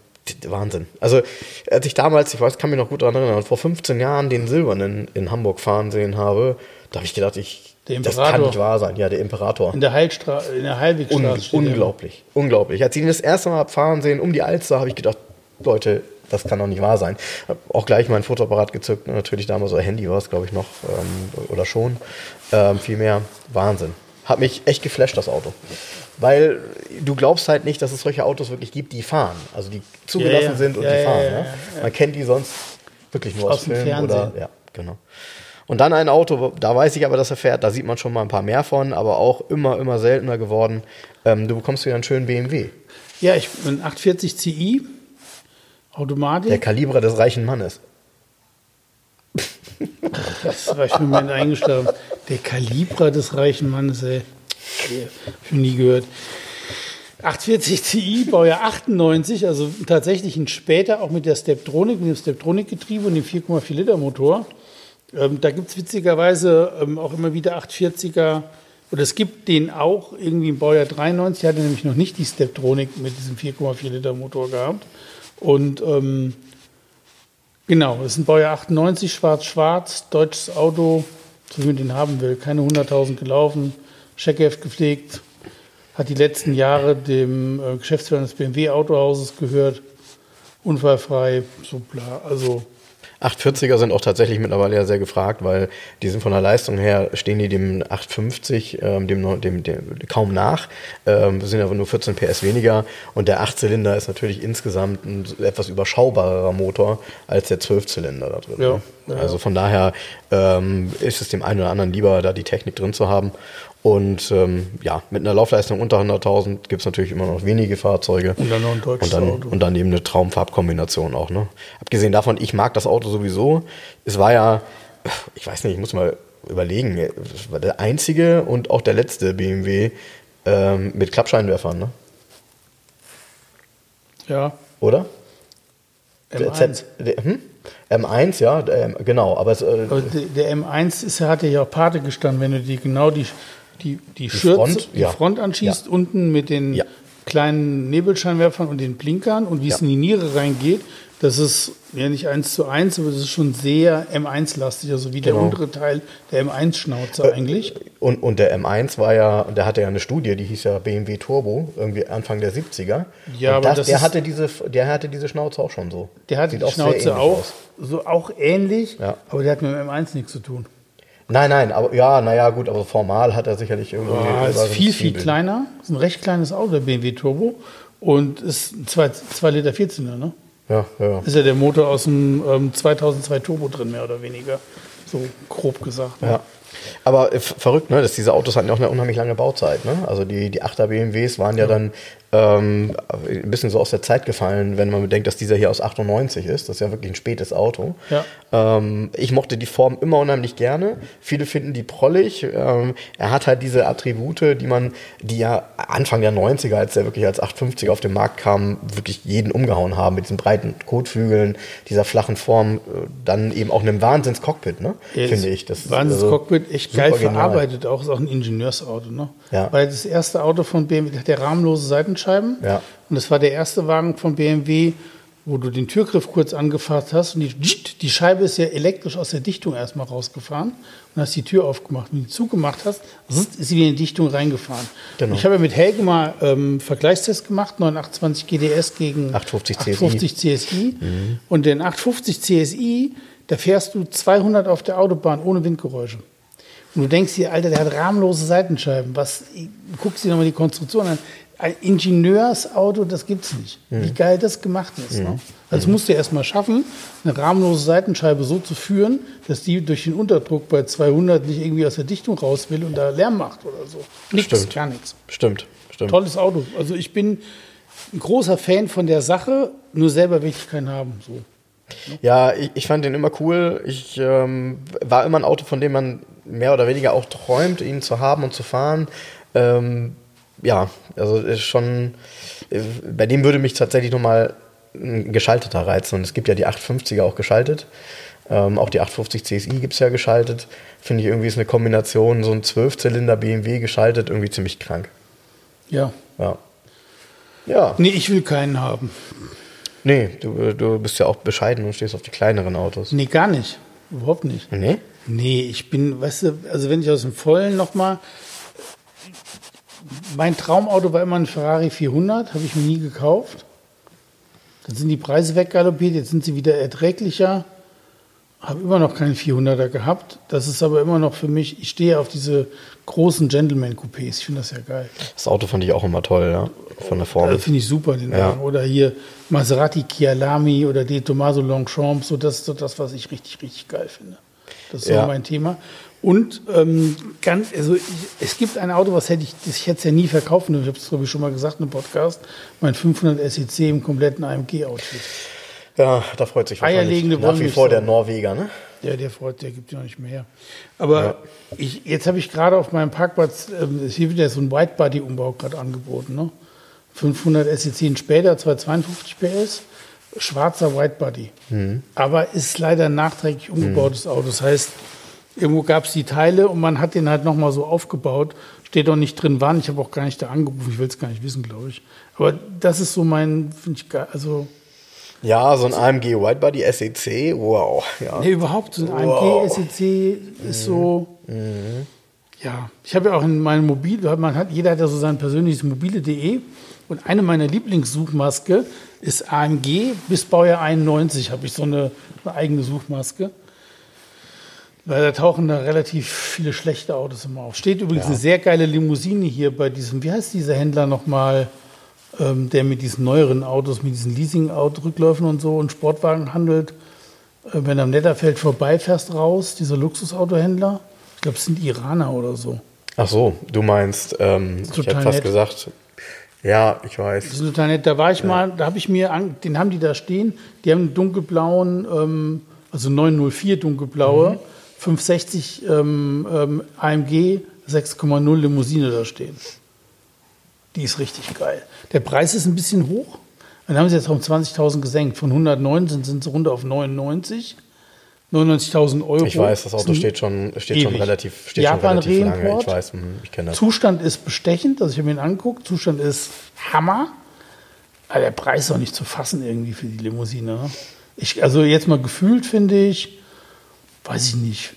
Wahnsinn. Also, als ich damals, ich weiß, kann mich noch gut daran erinnern, vor 15 Jahren den Silbernen in Hamburg fahren sehen habe, da habe ich gedacht, ich, Der das kann Imperator. nicht wahr sein. Ja, der Imperator. In der, Heilstra in der Heilwegstraße. Un steht der. unglaublich, unglaublich. Als ich ihn das erste Mal fahren sehen um die Alster, habe ich gedacht, Leute, das kann doch nicht wahr sein. Hab auch gleich mein Fotoapparat gezückt, natürlich damals oder Handy war es, glaube ich, noch ähm, oder schon. Ähm, viel mehr. Wahnsinn. Hat mich echt geflasht, das Auto. Weil du glaubst halt nicht, dass es solche Autos wirklich gibt, die fahren. Also die zugelassen Ja, ja. sind und Ja, die fahren. ne? Man kennt die sonst wirklich nur aus, Aus dem Filmen oder Fernsehen. ja, genau. Und dann ein Auto, da weiß ich aber, dass er fährt, da sieht man schon mal ein paar mehr von, aber auch immer, immer seltener geworden. Ähm, du bekommst wieder einen schönen BMW. Ja, ich bin 840 Ci, Automatik. Der Kaliber des reichen Mannes. Das war ich einen Moment eingeschlafen. Der Kalibra des reichen Mannes, ey. Hab nie gehört. 840 Ti, Baujahr 98, also tatsächlich ein später auch mit der Steptronic, mit dem Steptronic-Getriebe und dem 4,4 Liter Motor. Ähm, da gibt es witzigerweise ähm, auch immer wieder 840er, oder es gibt den auch irgendwie im Baujahr 93, der hatte nämlich noch nicht die Steptronic mit diesem 4,4 Liter Motor gehabt. Und ähm, Genau, das ist ein Baujahr 98, schwarz-schwarz, deutsches Auto, so wie man den haben will. Keine 100.000 gelaufen, Scheckheft gepflegt, hat die letzten Jahre dem äh, Geschäftsführer des BMW-Autohauses gehört, unfallfrei, so bla. Also 840er sind auch tatsächlich mittlerweile ja sehr gefragt, weil die sind von der Leistung her, stehen die dem 850, ähm, dem, dem, dem kaum nach, ähm, sind aber nur 14 PS weniger und der 8-Zylinder ist natürlich insgesamt ein etwas überschaubarer Motor als der 12-Zylinder da drin. Ja, ne? Also von daher ähm, ist es dem einen oder anderen lieber, da die Technik drin zu haben. Und ähm, ja, mit einer Laufleistung unter 100.000 gibt es natürlich immer noch wenige Fahrzeuge. Und dann noch ein deutsches und dann, Auto. Und dann eben eine Traumfarbkombination auch. Ne? Abgesehen davon, ich mag das Auto sowieso. Es war ja, ich weiß nicht, ich muss mal überlegen, es war der einzige und auch der letzte BMW ähm, mit Klappscheinwerfern, ne? ja, oder? Der M1. Z, hm? M1, ja, genau. Aber es, äh, Aber der, der M1 ist, hat ja auch Pate gestanden, wenn du die genau die, die, die, Schürze, Front, die ja. Front anschießt, unten mit den Ja. kleinen Nebelscheinwerfern und den Blinkern und wie es Ja. in die Niere reingeht, das ist ja nicht eins zu eins, aber das ist schon sehr M1-lastig, also wie der Genau. untere Teil der M1-Schnauze eigentlich. Und, und der M1 war ja, der hatte ja eine Studie, die hieß ja BMW Turbo, irgendwie Anfang der 70er. Ja, und aber das der, ist- hatte diese, der hatte diese Schnauze auch schon so. Der hat Sieht die auch Schnauze auch, aus. so auch ähnlich, Ja. aber der hat mit dem M1 nichts zu tun. Nein, nein, aber ja, naja, gut, aber formal hat er sicherlich irgendwie. Ja, ist so ein viel, viel kleiner. Ist ein recht kleines Auto, der BMW Turbo. Und ist ein 2 Liter Vierzylinder, ne? Ja, ja. Ist ja der Motor aus dem ähm, 2002 Turbo drin, mehr oder weniger. So grob gesagt. ne? Ja. Aber äh, verrückt, ne? Dass diese Autos hatten ja auch eine unheimlich lange Bauzeit, ne? Also die, die 8er BMWs waren ja, dann ähm, ein bisschen so aus der Zeit gefallen, wenn man bedenkt, dass dieser hier aus 98 ist. Das ist ja wirklich ein spätes Auto. Ja. Ähm, ich mochte die Form immer unheimlich gerne. Viele finden die prollig. Ähm, er hat halt diese Attribute, die man, die ja Anfang der 90er, als der wirklich als 850 auf den Markt kam, wirklich jeden umgehauen haben mit diesen breiten Kotflügeln, dieser flachen Form, äh, dann eben auch einem Wahnsinns-Cockpit, ne? Ja, Finde ich. Das ist Wahnsinns also echt geil genial. verarbeitet auch. Ist auch ein Ingenieursauto, ne? Ja. Weil das erste Auto von BMW, der hat ja rahmenlose Seitenscheiben. Ja. Und das war der erste Wagen von BMW, wo du den Türgriff kurz angefasst hast und die, die Scheibe ist ja elektrisch aus der Dichtung erstmal rausgefahren und hast die Tür aufgemacht. Wenn du die zugemacht hast, zzt, ist sie wieder in die Dichtung reingefahren. Genau. Ich habe ja mit Helge mal ähm, Vergleichstest gemacht, 928 GDS gegen 850 CSI. 850 CSI. Und den 850 CSI, da fährst du 200 auf der Autobahn ohne Windgeräusche. Und du denkst dir, Alter, der hat rahmenlose Seitenscheiben. Was, du guckst dir nochmal die Konstruktion an. Ein Ingenieursauto, das gibt's nicht. Mhm. Wie geil das gemacht ist. Ne? Also das musst du erst mal schaffen, eine rahmenlose Seitenscheibe so zu führen, dass die durch den Unterdruck bei 200 nicht irgendwie aus der Dichtung raus will und da Lärm macht oder so. Nichts, Stimmt. gar nichts. Stimmt, stimmt. Tolles Auto. Also ich bin ein großer Fan von der Sache, nur selber will ich keinen haben. So. Ja, ich, ich fand den immer cool. Ich ähm, war immer ein Auto, von dem man mehr oder weniger auch träumt, ihn zu haben und zu fahren. Ähm, ja, also ist schon, äh, bei dem würde mich tatsächlich nochmal ein geschalteter reizen. Und es gibt ja die 850er auch geschaltet. Ähm, auch die 850 CSI gibt es ja geschaltet. Finde ich irgendwie ist eine Kombination, so ein Zwölfzylinder BMW geschaltet, irgendwie ziemlich krank. Ja. Ja. Ja, Nee, ich will keinen haben. nee, du, du bist ja auch bescheiden und stehst auf die kleineren Autos. Nee, gar nicht. Überhaupt nicht. Nee? Nee, ich bin, weißt du, also wenn ich aus dem Vollen nochmal. Mein Traumauto war immer ein Ferrari 400, habe ich mir nie gekauft. Dann sind die Preise weggaloppiert, jetzt sind sie wieder erträglicher. Habe immer noch keinen 400er gehabt. Das ist aber immer noch für mich, ich stehe auf diese großen Gentleman-Coupés. Ich finde das ja geil. Das Auto fand ich auch immer toll, ja. Von der Form. Finde ich super, den Ja. Oder hier Maserati Chialami oder De Tomaso Longchamp, so das ist so das, was ich richtig, richtig geil finde. Das ist Ja. so mein Thema. Und ähm, ganz, also ich, es gibt ein Auto, was hätte ich, das ich hätte es ja nie verkaufen dürfen. Ich habe es, glaube ich, schon mal gesagt in einem Podcast. Mein 500 SEC im kompletten AMG-Outfit. Ja, da freut sich wahrscheinlich Eierlegende nach wie vor der Norweger, ne? Ja, der freut, der gibt ja nicht mehr. Aber ich, jetzt habe ich gerade auf meinem Parkplatz, ähm, ist hier wieder so ein Whitebody-Umbau gerade angeboten. Ne? 500 SEC in später, 252 PS, schwarzer Whitebody. Aber ist leider ein nachträglich umgebautes Auto. Das heißt, irgendwo gab es die Teile und man hat den halt nochmal so aufgebaut. Steht auch nicht drin, wann. Ich habe auch gar nicht da angerufen. Ich will es gar nicht wissen, glaube ich. Aber das ist so mein, finde ich geil. Also, Ja, so ein AMG Whitebody SEC, wow. Ja. Nee, überhaupt. So ein Wow. AMG SEC ist so. Ja, ich habe ja auch in meinem Mobil, man hat, jeder hat ja so sein persönliches mobile.de und eine meiner Lieblingssuchmaske ist AMG bis Baujahr 91 habe ich so eine, eine eigene Suchmaske. Weil da tauchen da relativ viele schlechte Autos immer auf. Steht übrigens eine sehr geile Limousine hier bei diesem, wie heißt dieser Händler nochmal, ähm, der mit diesen neueren Autos, mit diesen Leasing-Rückläufen und so und Sportwagen handelt. Äh, wenn du am Netterfeld vorbeifährst raus, dieser Luxusautohändler, ich glaube, es sind Iraner oder so. Ach so, du meinst, ähm, ich hätte fast nett. gesagt, ja, ich weiß. sind total nett. Da war ich mal, da habe ich mir, an, den haben die da stehen. Die haben einen dunkelblauen, ähm, also 904 dunkelblaue, 560 ähm, ähm, AMG 6,0 Limousine da stehen. Die ist richtig geil. Der Preis ist ein bisschen hoch. Dann haben sie jetzt um 20.000 gesenkt. Von 109 sind, sie runter auf 99. 99.000 Euro. Ich weiß, das Auto steht schon, steht schon relativ, steht schon Japan relativ lange. Ich weiß, hm, ich kenne das. Zustand ist bestechend, also ich habe mir ihn angeguckt. Zustand ist Hammer. Aber der Preis ist auch nicht zu fassen irgendwie für die Limousine. ne? Ich, also jetzt mal gefühlt finde ich, weiß ich nicht.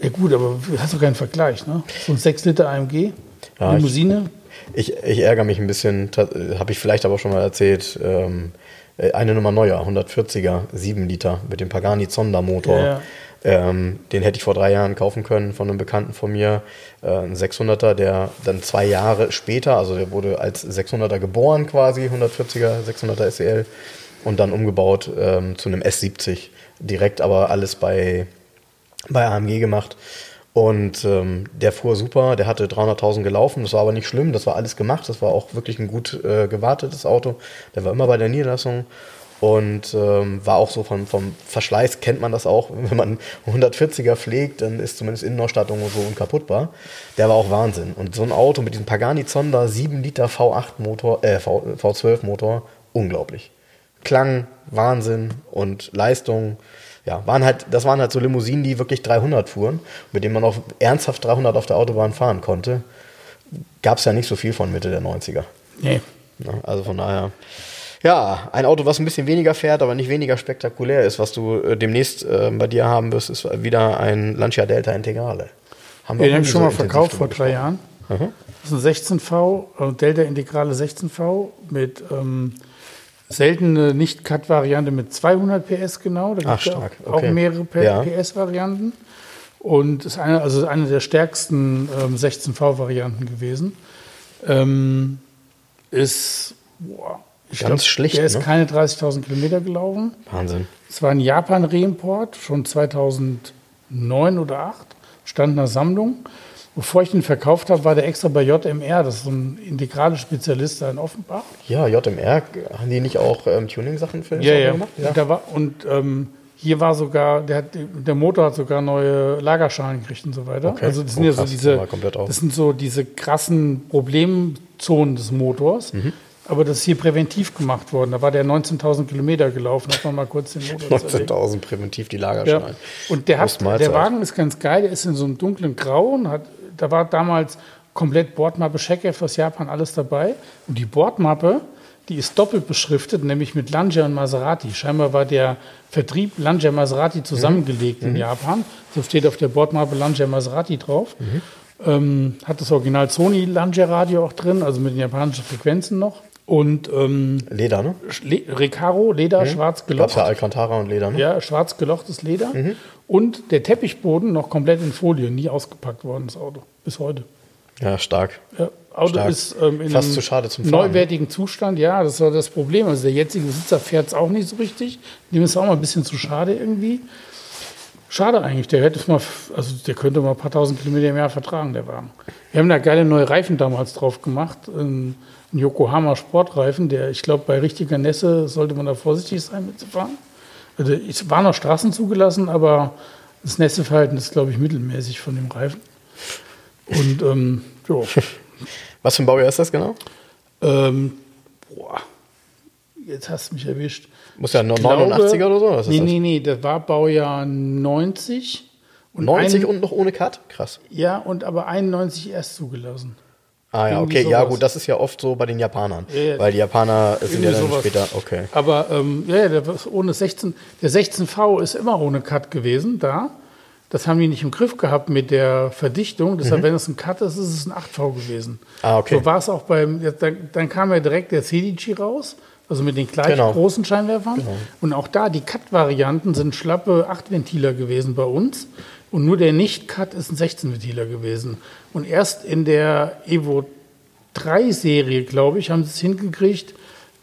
Ja gut, aber du hast doch keinen Vergleich, ne? So ein 6 Liter AMG, Ja, Limousine. Ich, ich ärgere mich ein bisschen, habe ich vielleicht aber schon mal erzählt. Ähm, äh, eine Nummer neuer, 140er, 7 Liter mit dem Pagani Zonda Motor. Ja, ja. Ähm, den hätte ich vor drei Jahren kaufen können von einem Bekannten von mir. Äh, ein 600er, der dann zwei Jahre später, also der wurde als 600er geboren quasi, 140er, 600er SEL und dann umgebaut ähm, zu einem S70. Direkt aber alles bei, bei AMG gemacht. Und ähm, der fuhr super, der hatte 300.000 gelaufen, das war aber nicht schlimm, das war alles gemacht, das war auch wirklich ein gut äh, gewartetes Auto. Der war immer bei der Niederlassung und ähm, war auch so vom, vom Verschleiß, kennt man das auch, wenn man 140er pflegt, dann ist zumindest Innenausstattung so unkaputtbar. Der war auch Wahnsinn. Und so ein Auto mit diesem Pagani Zonda 7 Liter V8 Motor, äh, v, V12 Motor, unglaublich. Klang, Wahnsinn und Leistung. Ja, waren halt, das waren halt so Limousinen, die wirklich 300 fuhren, mit denen man auch ernsthaft 300 auf der Autobahn fahren konnte. Gab es ja nicht so viel von Mitte der 90er. Nee. Ja, also von daher. Ja, ein Auto, was ein bisschen weniger fährt, aber nicht weniger spektakulär ist, was du äh, demnächst äh, bei dir haben wirst, ist wieder ein Lancia Delta Integrale. Haben Den auch habe nie ich schon so mal verkauft vor drei. Jahren. Das ist ein 16V, äh, Delta Integrale 16V mit ähm, seltene Nicht-Cut-Variante mit 200 PS genau. Da ja stark. Auch, Okay. auch mehrere Ja. PS-Varianten. Und ist eine, also eine der stärksten ähm, 16V-Varianten gewesen. Ähm, ist, boah, ich Ganz schlicht, Der ist ne? keine 30.000 Kilometer gelaufen. Wahnsinn. Es war ein Japan-Reimport, schon 2009 oder 2008, stand in der Sammlung. Bevor ich den verkauft habe, war der extra bei JMR, das ist so ein integrale Spezialist da in Offenbach. Ja, JMR, haben die nicht auch ähm, Tuning-Sachen für das Ja, ja. gemacht? Und, da war, und ähm, hier war sogar, der, hat, der Motor hat sogar neue Lagerschalen gekriegt und so weiter. Okay. Also das sind Oh, ja so diese, das sind so diese krassen Problemzonen des Motors. Aber das ist hier präventiv gemacht worden. Da war der 19.000 Kilometer gelaufen, hat man mal kurz den Motor zerlegt. 19.000 präventiv die Ja. Lagerschalen. Und der, hat, der Wagen ist ganz geil, der ist in so einem dunklen Grau und hat, da war damals komplett Bordmappe Checkheft aus Japan alles dabei. Und die Bordmappe, die ist doppelt beschriftet, nämlich mit Lancia und Maserati. Scheinbar war der Vertrieb Lancia Maserati zusammengelegt in Japan. So steht auf der Bordmappe Lancia Maserati drauf. Ähm, hat das Original Sony Lancia Radio auch drin, also mit den japanischen Frequenzen noch. Und ähm, Leder, ne? Le Recaro, Leder, schwarz Gab's gelocht. ja Alcantara und Leder, ne? Ja, schwarz gelochtes Leder. Und der Teppichboden noch komplett in Folie, nie ausgepackt worden, das Auto. Bis heute. Ja, stark. Ja, Auto Stark. ist ähm, in Fast einem zu schade zum Fahren, ne? neuwertigen Zustand. Ja, das war das Problem. Also der jetzige Besitzer fährt es auch nicht so richtig. Dem ist auch mal ein bisschen zu schade irgendwie. Schade eigentlich. Der hätte es mal, also der könnte mal ein paar tausend Kilometer im Jahr vertragen, der Wagen. Wir haben da geile neue Reifen damals drauf gemacht. Ein ein Yokohama Sportreifen, der, ich glaube, bei richtiger Nässe sollte man da vorsichtig sein mitzufahren. Also es war noch Straßen zugelassen, aber das Nässeverhalten ist, glaube ich, mittelmäßig von dem Reifen. Und ähm, jo. Was für ein Baujahr ist das genau? ähm, boah, jetzt hast du mich erwischt. Muss ja Ich 89er oder so? Was nee, das? nee, nee, das war Baujahr 90. Und 90 ein, und noch ohne Cut? Krass. Ja, und aber 91 erst zugelassen. Ah ja, okay, ja sowas. gut, das ist ja oft so bei den Japanern. Ja, ja. Weil die Japaner sind ja dann sowas. später, okay. Aber ähm, ja, ja, der, ohne 16, der 16V ist immer ohne Cut gewesen da. Das haben die nicht im Griff gehabt mit der Verdichtung. Deshalb, wenn es ein Cut ist, ist es ein 8V gewesen. Mhm. Ah, okay. So war es auch beim, ja, dann, dann kam ja direkt der CDG raus, also mit den gleich Genau. großen Scheinwerfern. Und auch da, die Cut-Varianten sind schlappe 8-Ventiler gewesen bei uns. Und nur der Nicht-Cut ist ein 16-Ventiler gewesen. Und erst in der Evo 3-Serie, glaube ich, haben sie es hingekriegt,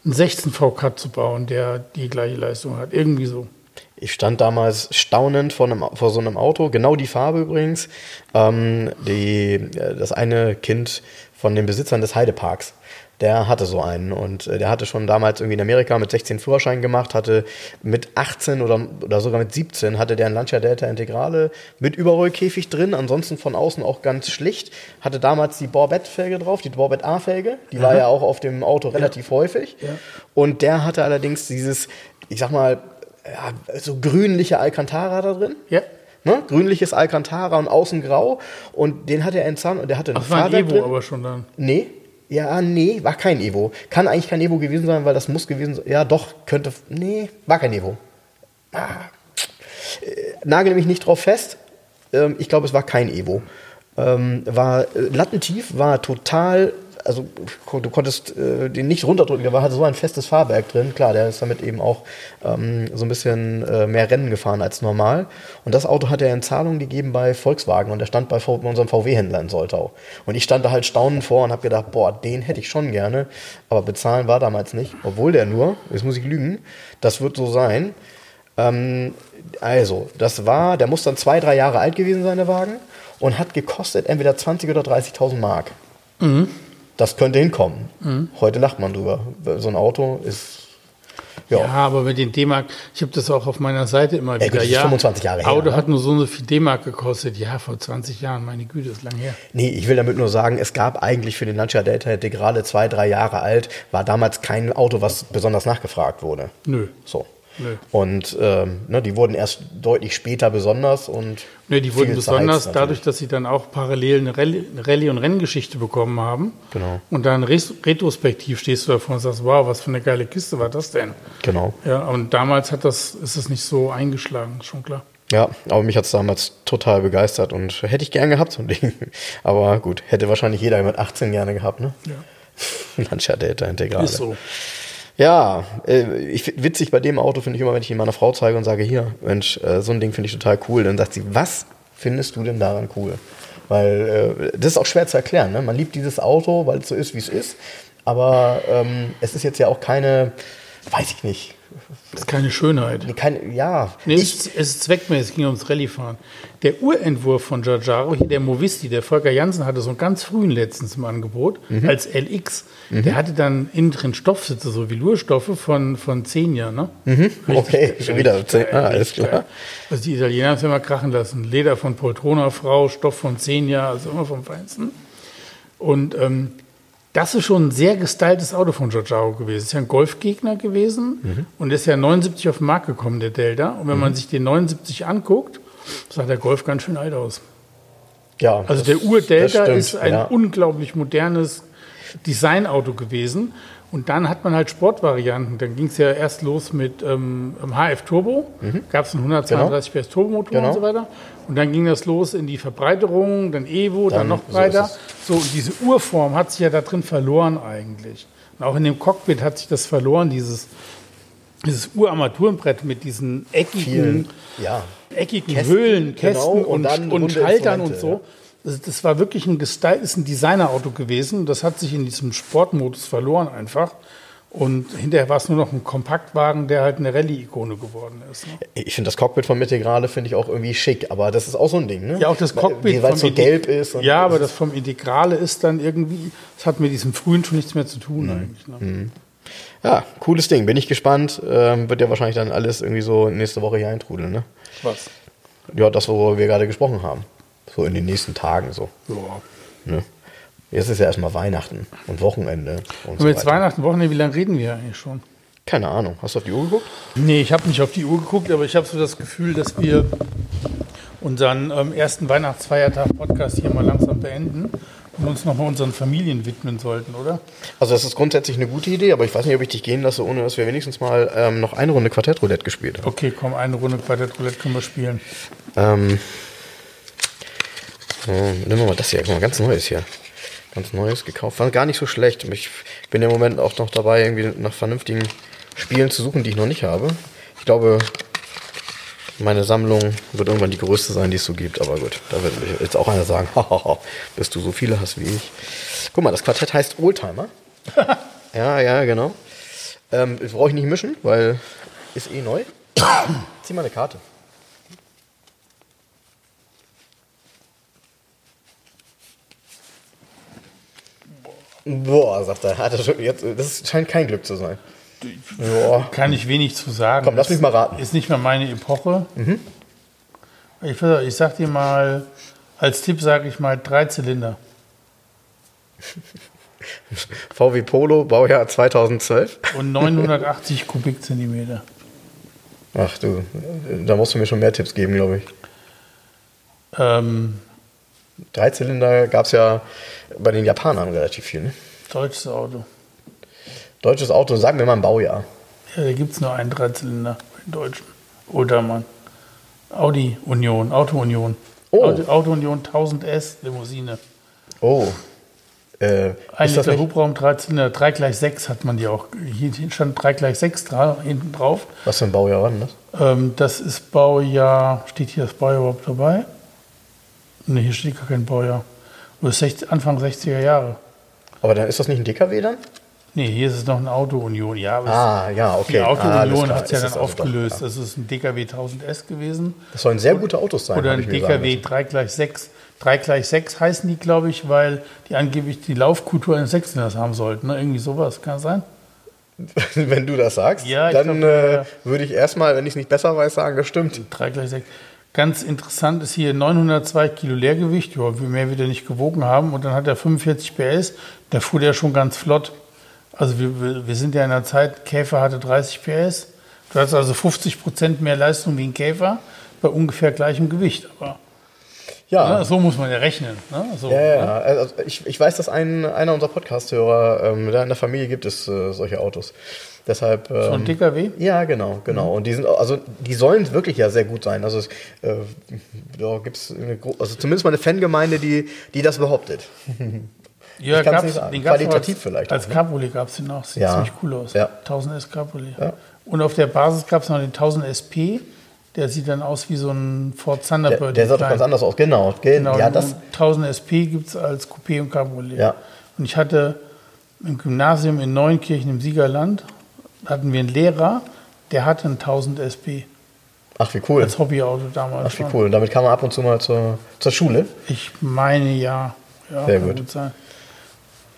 einen 16V-Cut zu bauen, der die gleiche Leistung hat. Irgendwie so. Ich stand damals staunend vor, einem, vor so einem Auto, genau die Farbe übrigens. Ähm, die, äh, das eine Kind von den Besitzern des Heideparks, der hatte so einen und äh, der hatte schon damals irgendwie in Amerika mit 16 Führerschein gemacht, hatte mit 18 oder, oder sogar mit 17 hatte der einen Lancia Delta Integrale mit Überrollkäfig drin, ansonsten von außen auch ganz schlicht, hatte damals die Borbett-Felge drauf, die Borbett A-Felge, die war ja auch auf dem Auto relativ häufig und der hatte allerdings dieses, ich sag mal, ja, so grünliche Alcantara da drin. Ja. Ne? Grünliches Alcantara und außen grau. Und den hat er entzahnt und der hatte ein Ach, war ein Fahrwerk Evo drin. aber schon dann. Nee. Ja, nee, war kein Evo. Kann eigentlich kein Evo gewesen sein, weil das muss gewesen sein. Ja, doch, könnte. Nee, war kein Evo. Ah. Äh, Nagel mich nicht drauf fest. Ähm, ich glaube, es war kein Evo. Ähm, war äh, lattentief, war total. Also du konntest äh, den nicht runterdrücken, der war hatte so ein festes Fahrwerk drin. Klar, der ist damit eben auch ähm, so ein bisschen äh, mehr Rennen gefahren als normal. Und das Auto hat er in Zahlung gegeben bei Volkswagen und der stand bei, v unserem VW-Händler in Soltau. Und ich stand da halt staunend vor und habe gedacht, boah, den hätte ich schon gerne, aber bezahlen war damals nicht. Obwohl der nur, jetzt muss ich lügen, das wird so sein. Ähm, also, das war, der muss dann zwei, drei Jahre alt gewesen sein, der Wagen, und hat gekostet entweder 20 oder 30.000 Mark. Das könnte hinkommen. Heute lacht man drüber. So ein Auto ist, ja, Ja, aber mit den D-Mark, ich habe das auch auf meiner Seite immer Ja, wieder. gut, ist 25 Jahre her, Auto ne? hat nur so und so viel D-Mark gekostet. Ja, vor 20 Jahren, meine Güte, ist lang her. Nee, ich will damit nur sagen, es gab eigentlich für den Lancia Delta, der gerade zwei, drei Jahre alt, war damals kein Auto, was besonders nachgefragt wurde. Nö. So. Und ähm, ne, die wurden erst deutlich später besonders und. Ne, die wurden besonders Zeit dadurch, dass sie dann auch parallel eine Rallye- und Renngeschichte bekommen haben. Genau. Und dann retrospektiv stehst du davor und sagst, wow, was für eine geile Kiste war das denn? Genau. Ja, und damals hat das, ist es nicht so eingeschlagen, ist schon klar. Ja, aber mich hat es damals total begeistert und hätte ich gern gehabt, so ein Ding. Aber gut, hätte wahrscheinlich jeder mit 18 gerne gehabt, ne? Ja. Lancia Delta Integrale. Ist so. Ja, äh, ich, witzig bei dem Auto finde ich immer, wenn ich ihn meiner Frau zeige und sage, hier, Mensch, äh, so ein Ding finde ich total cool, dann sagt sie, was findest du denn daran cool? Weil äh, das ist auch schwer zu erklären. Ne? Man liebt dieses Auto, weil es so ist, wie es ist. Aber ähm, es ist jetzt ja auch keine, weiß ich nicht, Das ist keine Schönheit. keine, ja. Nee, ich, es, es ist zweckmäßig, es ging ums Rallyefahren. Der Urentwurf von Giorgiaro, hier der Movisti, der Volker Jansen hatte so einen ganz frühen letztens im Angebot, Mhm. als LX. Der hatte dann innen drin Stoffsitze, so Velourstoffe von, von Xenia, ne? Richtig- Mhm. okay, schon wieder. richtig Ah, alles klar. Also die Italiener haben es ja mal krachen lassen. Leder von Poltrona Frau, Stoff von Xenia, also immer vom Feinsten. Und ähm, das ist schon ein sehr gestyltes Auto von Giorgiaro gewesen. Ist ja ein Golfgegner gewesen Mhm. und ist ja 79 auf den Markt gekommen, der Delta. Und wenn man sich den 79 anguckt, sah der Golf ganz schön alt aus. ja, Also der Ur-Delta ist ein ja. unglaublich modernes Designauto gewesen. Und dann hat man halt Sportvarianten. Dann ging es ja erst los mit ähm, HF Turbo. Gab es einen 132 PS Turbomotor Genau. und so weiter. Und dann ging das los in die Verbreiterung, dann Evo, dann, Dann- noch so breiter. ist So, und diese Urform hat sich ja da drin verloren eigentlich. Und auch in dem Cockpit hat sich das verloren, dieses, dieses Urarmaturenbrett mit diesen eckigen, Vielen, ja. eckigen Kästen, Höhlen, Kästen genau, und und, und, runde Haltern und so. Das, das war wirklich ein gestyltes ein Designerauto gewesen. Das hat sich in diesem Sportmodus verloren einfach. Und hinterher war es nur noch ein Kompaktwagen, der halt eine Rallye-Ikone geworden ist. Ne? Ich finde das Cockpit von Integrale finde ich auch irgendwie schick, aber das ist auch so ein Ding, ne? Ja, auch das Cockpit. Weil es so gelb ist. Ja, aber das vom Integrale ist dann irgendwie, das hat mit diesem frühen schon nichts mehr zu tun Mhm. eigentlich. Ne? Ja, cooles Ding. Bin ich gespannt. Ähm, wird ja wahrscheinlich dann alles irgendwie so nächste Woche hier eintrudeln, ne? Was? Ja, das, worüber wir gerade gesprochen haben. So in den nächsten Tagen so. Ja. Ne? Jetzt ist ja erstmal Weihnachten und Wochenende und Und so jetzt weiter. Weihnachten, Wochenende, wie lange reden wir eigentlich schon? Keine Ahnung. Hast du auf die Uhr geguckt? Nee, ich habe nicht auf die Uhr geguckt, aber ich habe so das Gefühl, dass wir unseren ähm, ersten Weihnachtsfeiertag-Podcast hier mal langsam beenden und uns nochmal unseren Familien widmen sollten, oder? Also das ist grundsätzlich eine gute Idee, aber ich weiß nicht, ob ich dich gehen lasse, ohne dass wir wenigstens mal ähm, noch eine Runde Quartettroulette gespielt haben. Okay, komm, eine Runde Quartett Roulette können wir spielen. Ähm, so, nehmen wir mal das hier. Guck mal, ganz neues hier. Ganz neues gekauft. War gar nicht so schlecht. Ich bin im Moment auch noch dabei, irgendwie nach vernünftigen Spielen zu suchen, die ich noch nicht habe. Ich glaube, meine Sammlung wird irgendwann die größte sein, die es so gibt. Aber gut, da wird jetzt auch einer sagen, bis du so viele hast wie ich. Guck mal, das Quartett heißt Oldtimer. ja, ja, genau. Ähm, das brauche ich nicht mischen, weil ist eh neu. Zieh mal eine Karte. Boah, sagt er. Hat er schon, jetzt, das scheint kein Glück zu sein. Boah. Kann ich wenig zu sagen. Komm, lass mich mal raten. Ist nicht mehr meine Epoche. Ich, weiß- ich sag dir mal, als Tipp sage ich mal drei Zylinder. VW Polo, Baujahr 2012. Und 980 Kubikzentimeter. Ach du, da musst du mir schon mehr Tipps geben, glaube ich. Ähm, Dreizylinder gab es ja bei den Japanern relativ viel. Ne? deutsches Auto. Deutsches Auto, sag mir mal ein Baujahr. Ja, da gibt es nur einen Dreizylinder bei den Deutschen. Oder man. Audi Union, Auto Union. Oh. Auto, Auto Union 1000S Limousine. Oh. Äh, Ein ist Liter Hubraum, Dreizylinder, 3 gleich 6 hat man die auch. Hier stand 3 gleich 6 dra, hinten drauf. was für ein Baujahr war denn das? Ähm, das ist Baujahr, steht hier das Baujahr überhaupt dabei? Ne, hier steht gar kein Baujahr. Das ist 60, Anfang 60er Jahre. Aber dann ist das nicht ein DKW dann? Nee, hier ist es noch ein Auto Union. Ja, Ah, ja, okay. die Ah, Auto alles Union klar. hat es ja dann also doch, aufgelöst. ja. Das ist ein DKW 1000S gewesen. Das sollen sehr gute Autos sein. Oder ein DKW 3 gleich 6. 3 gleich 6 heißen die, glaube ich, weil die angeblich die Laufkultur eines Sechzylinders haben sollten. Ne? Irgendwie sowas, kann das sein? Wenn du das sagst, Ja, dann glaub, äh, würde ich erstmal, wenn ich es nicht besser weiß, sagen, das stimmt. 3 gleich 6. Ganz interessant ist hier 902 Kilo Leergewicht, ja, wie mehr wir nicht gewogen haben. Und dann hat er 45 PS. Da fuhr der schon ganz flott. Also wir, wir- sind ja in der Zeit, Käfer hatte 30 PS. Du hast also 50 Prozent mehr Leistung wie ein Käfer bei ungefähr gleichem Gewicht. Aber Ja, ne, so muss man ja rechnen. Ne? So, ja, ne? ja. Also ich, ich weiß, dass ein, einer unserer Podcast-Hörer, ähm, da in der Familie gibt es äh, solche Autos. Deshalb. So ein Ähm, DKW. ja, genau, genau. Und die sind, also die sollen wirklich ja sehr gut sein. Also es äh, da gibt's eine, also zumindest mal eine Fangemeinde, die, die das behauptet. Ja, gab's, nicht sagen. den gab's Qualitativ als, vielleicht Als auch, ne? Cabriolet gab es den auch. Sieht Ja. ziemlich cool aus. Ja. 1000S Cabriolet. Ja. Und auf der Basis gab es noch den 1000 SP. Der sieht dann aus wie so ein Ford Der, Thunderbird. der sah doch ganz anders aus. Genau. Ge- Genau, ja, das, 1000 SP gibt es als Coupé und Cabriolet. Ja. Und ich hatte im Gymnasium in Neunkirchen im Siegerland, hatten wir einen Lehrer, der hatte einen 1000 SP ach, wie cool. als Hobbyauto damals. Ach, wie cool. Und damit kam man ab und zu mal zur, zur Schule Ich meine ja. ja Sehr gut. sein.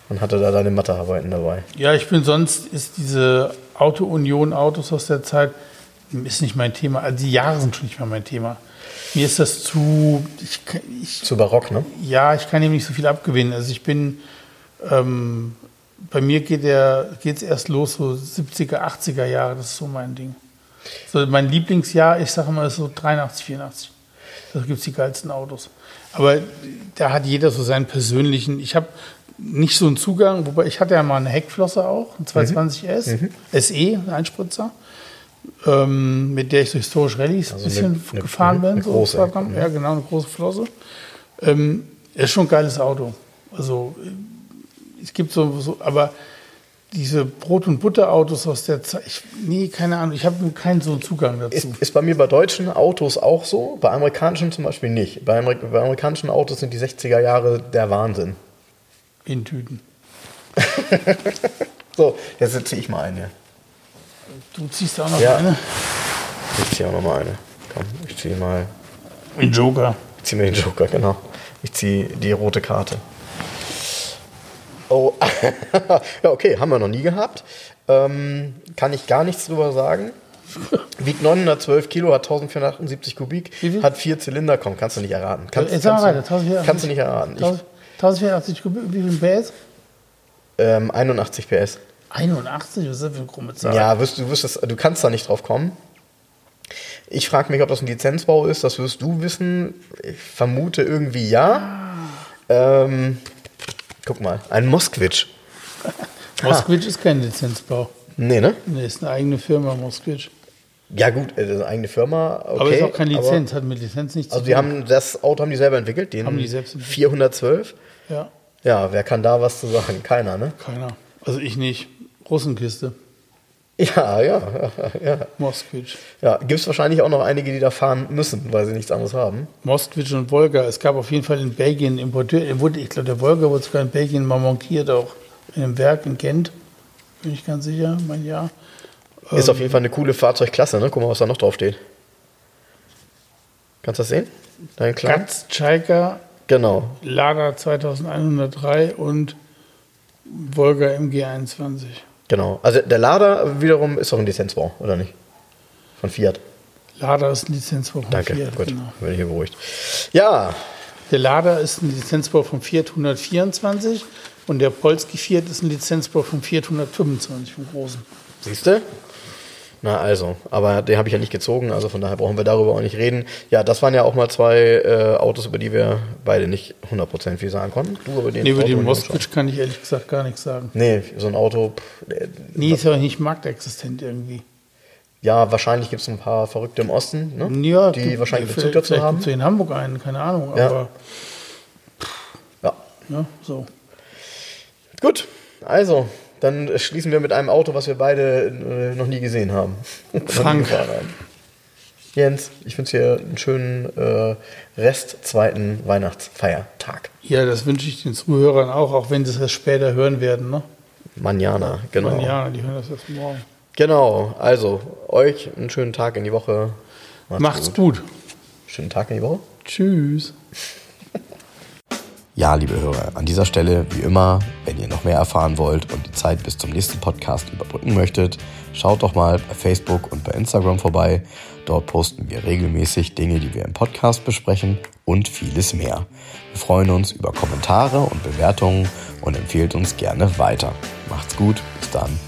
und hatte da deine Mathearbeiten dabei. Ja, ich bin sonst, ist diese Auto-Union, Autos aus der Zeit, ist nicht mein Thema. Also die Jahre sind schon nicht mehr mein Thema. Mir ist das zu, ich, ich, Zu barock, ne? ja, ich kann ihm nicht so viel abgewinnen. Also ich bin, ähm, bei mir geht es erst los, so 70er, 80er Jahre, das ist so mein Ding. So mein Lieblingsjahr, ich sage mal, ist so 83, 84. Da gibt es die geilsten Autos. Aber da hat jeder so seinen persönlichen. Ich habe nicht so einen Zugang, wobei ich hatte ja mal eine Heckflosse auch, ein 220S, SE, ein Einspritzer, ähm, mit der ich so historisch Rallyes ein Also bisschen eine- eine- gefahren bin. eine so große, Gramm. Ja, genau, eine große Flosse. Ähm, ist schon ein geiles Auto. Also es gibt so, so aber diese Brot- und Butterautos aus der Zeit, ich, nee, keine Ahnung, ich habe keinen so einen Zugang dazu. Ist, ist bei mir bei deutschen Autos auch so, bei amerikanischen zum Beispiel nicht. Bei, Amerik bei amerikanischen Autos sind die 60er Jahre der Wahnsinn. in Tüten. So, jetzt ziehe ich mal eine. Du ziehst auch noch Ja. eine? Ich ziehe auch noch mal eine. Komm, ich ziehe mal. Ein Joker. Ich ziehe mir den Joker, genau. Ich ziehe die rote Karte. Oh, ja, okay, haben wir noch nie gehabt. Ähm, kann ich gar nichts drüber sagen. Wiegt 912 Kilo, hat 1478 Kubik, hat vier Zylinder. Komm, kannst du nicht erraten. Kannst, Jetzt kannst, weiter. du, 1480. kannst du nicht erraten. Ich, 1084 Kubik, wie viel PS? ähm, 81 PS. 81, was ist das für eine krumme Zahl? Ja, wirst, du, wirst du kannst da nicht drauf kommen. Ich frage mich, ob das ein Lizenzbau ist. Das wirst du wissen. Ich vermute irgendwie ja. Ähm, guck mal, ein Moskwitsch. Moskwitsch ist kein Lizenzbau. Nee, ne? Nee, ist eine eigene Firma, Moskwitsch. Ja gut, äh, das ist eine eigene Firma. Okay, aber ist auch keine Lizenz, hat mit Lizenz nichts Also zu die haben das Auto haben die selber entwickelt, den Haben die selbst entwickelt. 412. Ja, Ja, wer kann da was zu sagen? Keiner, ne? keiner. Also ich nicht. Russenkiste. Ja, ja, ja, ja. Moskwitsch. ja. Gibt es wahrscheinlich auch noch einige, die da fahren müssen, weil sie nichts anderes haben. Moskwitsch und Volga. Es gab auf jeden Fall in Belgien einen Importeur. der wurde, ich glaube, der Volga wurde sogar in Belgien mal montiert, auch in einem Werk in Gent. Bin ich ganz sicher, mein Jahr. Ist auf jeden Fall eine coole Fahrzeugklasse, ne? Guck mal, was da noch drauf steht. Kannst du das sehen? Dein? Katz, Tschaika, Genau. Lada 2103 und Volga MG21. Genau. Also der Lader wiederum ist auch ein Lizenzbau, oder nicht? Von Fiat. Lada ist ein Lizenzbau von Danke. Fiat. Gut. Genau. Bin ich hier beruhigt. Ja, Der Lada ist ein Lizenzbau vom Fiat 124 und der Polski Fiat ist ein Lizenzbau vom Fiat 125, vom großen. siehst du? Na also, aber den habe ich ja nicht gezogen, also von daher brauchen wir darüber auch nicht reden. Ja, das waren ja auch mal zwei äh, Autos, über die wir beide nicht 100% viel sagen konnten. Du über den Nee, über den und Moskvich kann ich ehrlich gesagt gar nichts sagen. Nee, so ein Auto, äh, Nee, ist ja nicht marktexistent irgendwie. ja, wahrscheinlich gibt es ein paar Verrückte im Osten, ne? Ja, die gibt- wahrscheinlich Bezug dazu haben. gibt's in Hamburg einen, keine Ahnung, Ja. aber Ja, ja, so. gut. Also, dann schließen wir mit einem Auto, was wir beide äh, noch nie gesehen haben. Frank. haben. Jens, ich wünsche dir einen schönen äh, Rest zweiten Weihnachtsfeiertag. Ja, das wünsche ich den Zuhörern auch, auch wenn sie es erst später hören werden. Ne? Manjana, genau. Man, ja, die hören das erst morgen. Genau, also euch einen schönen Tag in die Woche. Macht's gut. Schönen Tag in die Woche. Tschüss. Ja, liebe Hörer, an dieser Stelle wie immer, wenn ihr noch mehr erfahren wollt und die Zeit bis zum nächsten Podcast überbrücken möchtet, schaut doch mal bei Facebook und bei Instagram vorbei. Dort posten wir regelmäßig Dinge, die wir im Podcast besprechen und vieles mehr. Wir freuen uns über Kommentare und Bewertungen und empfehlt uns gerne weiter. Macht's gut, bis dann,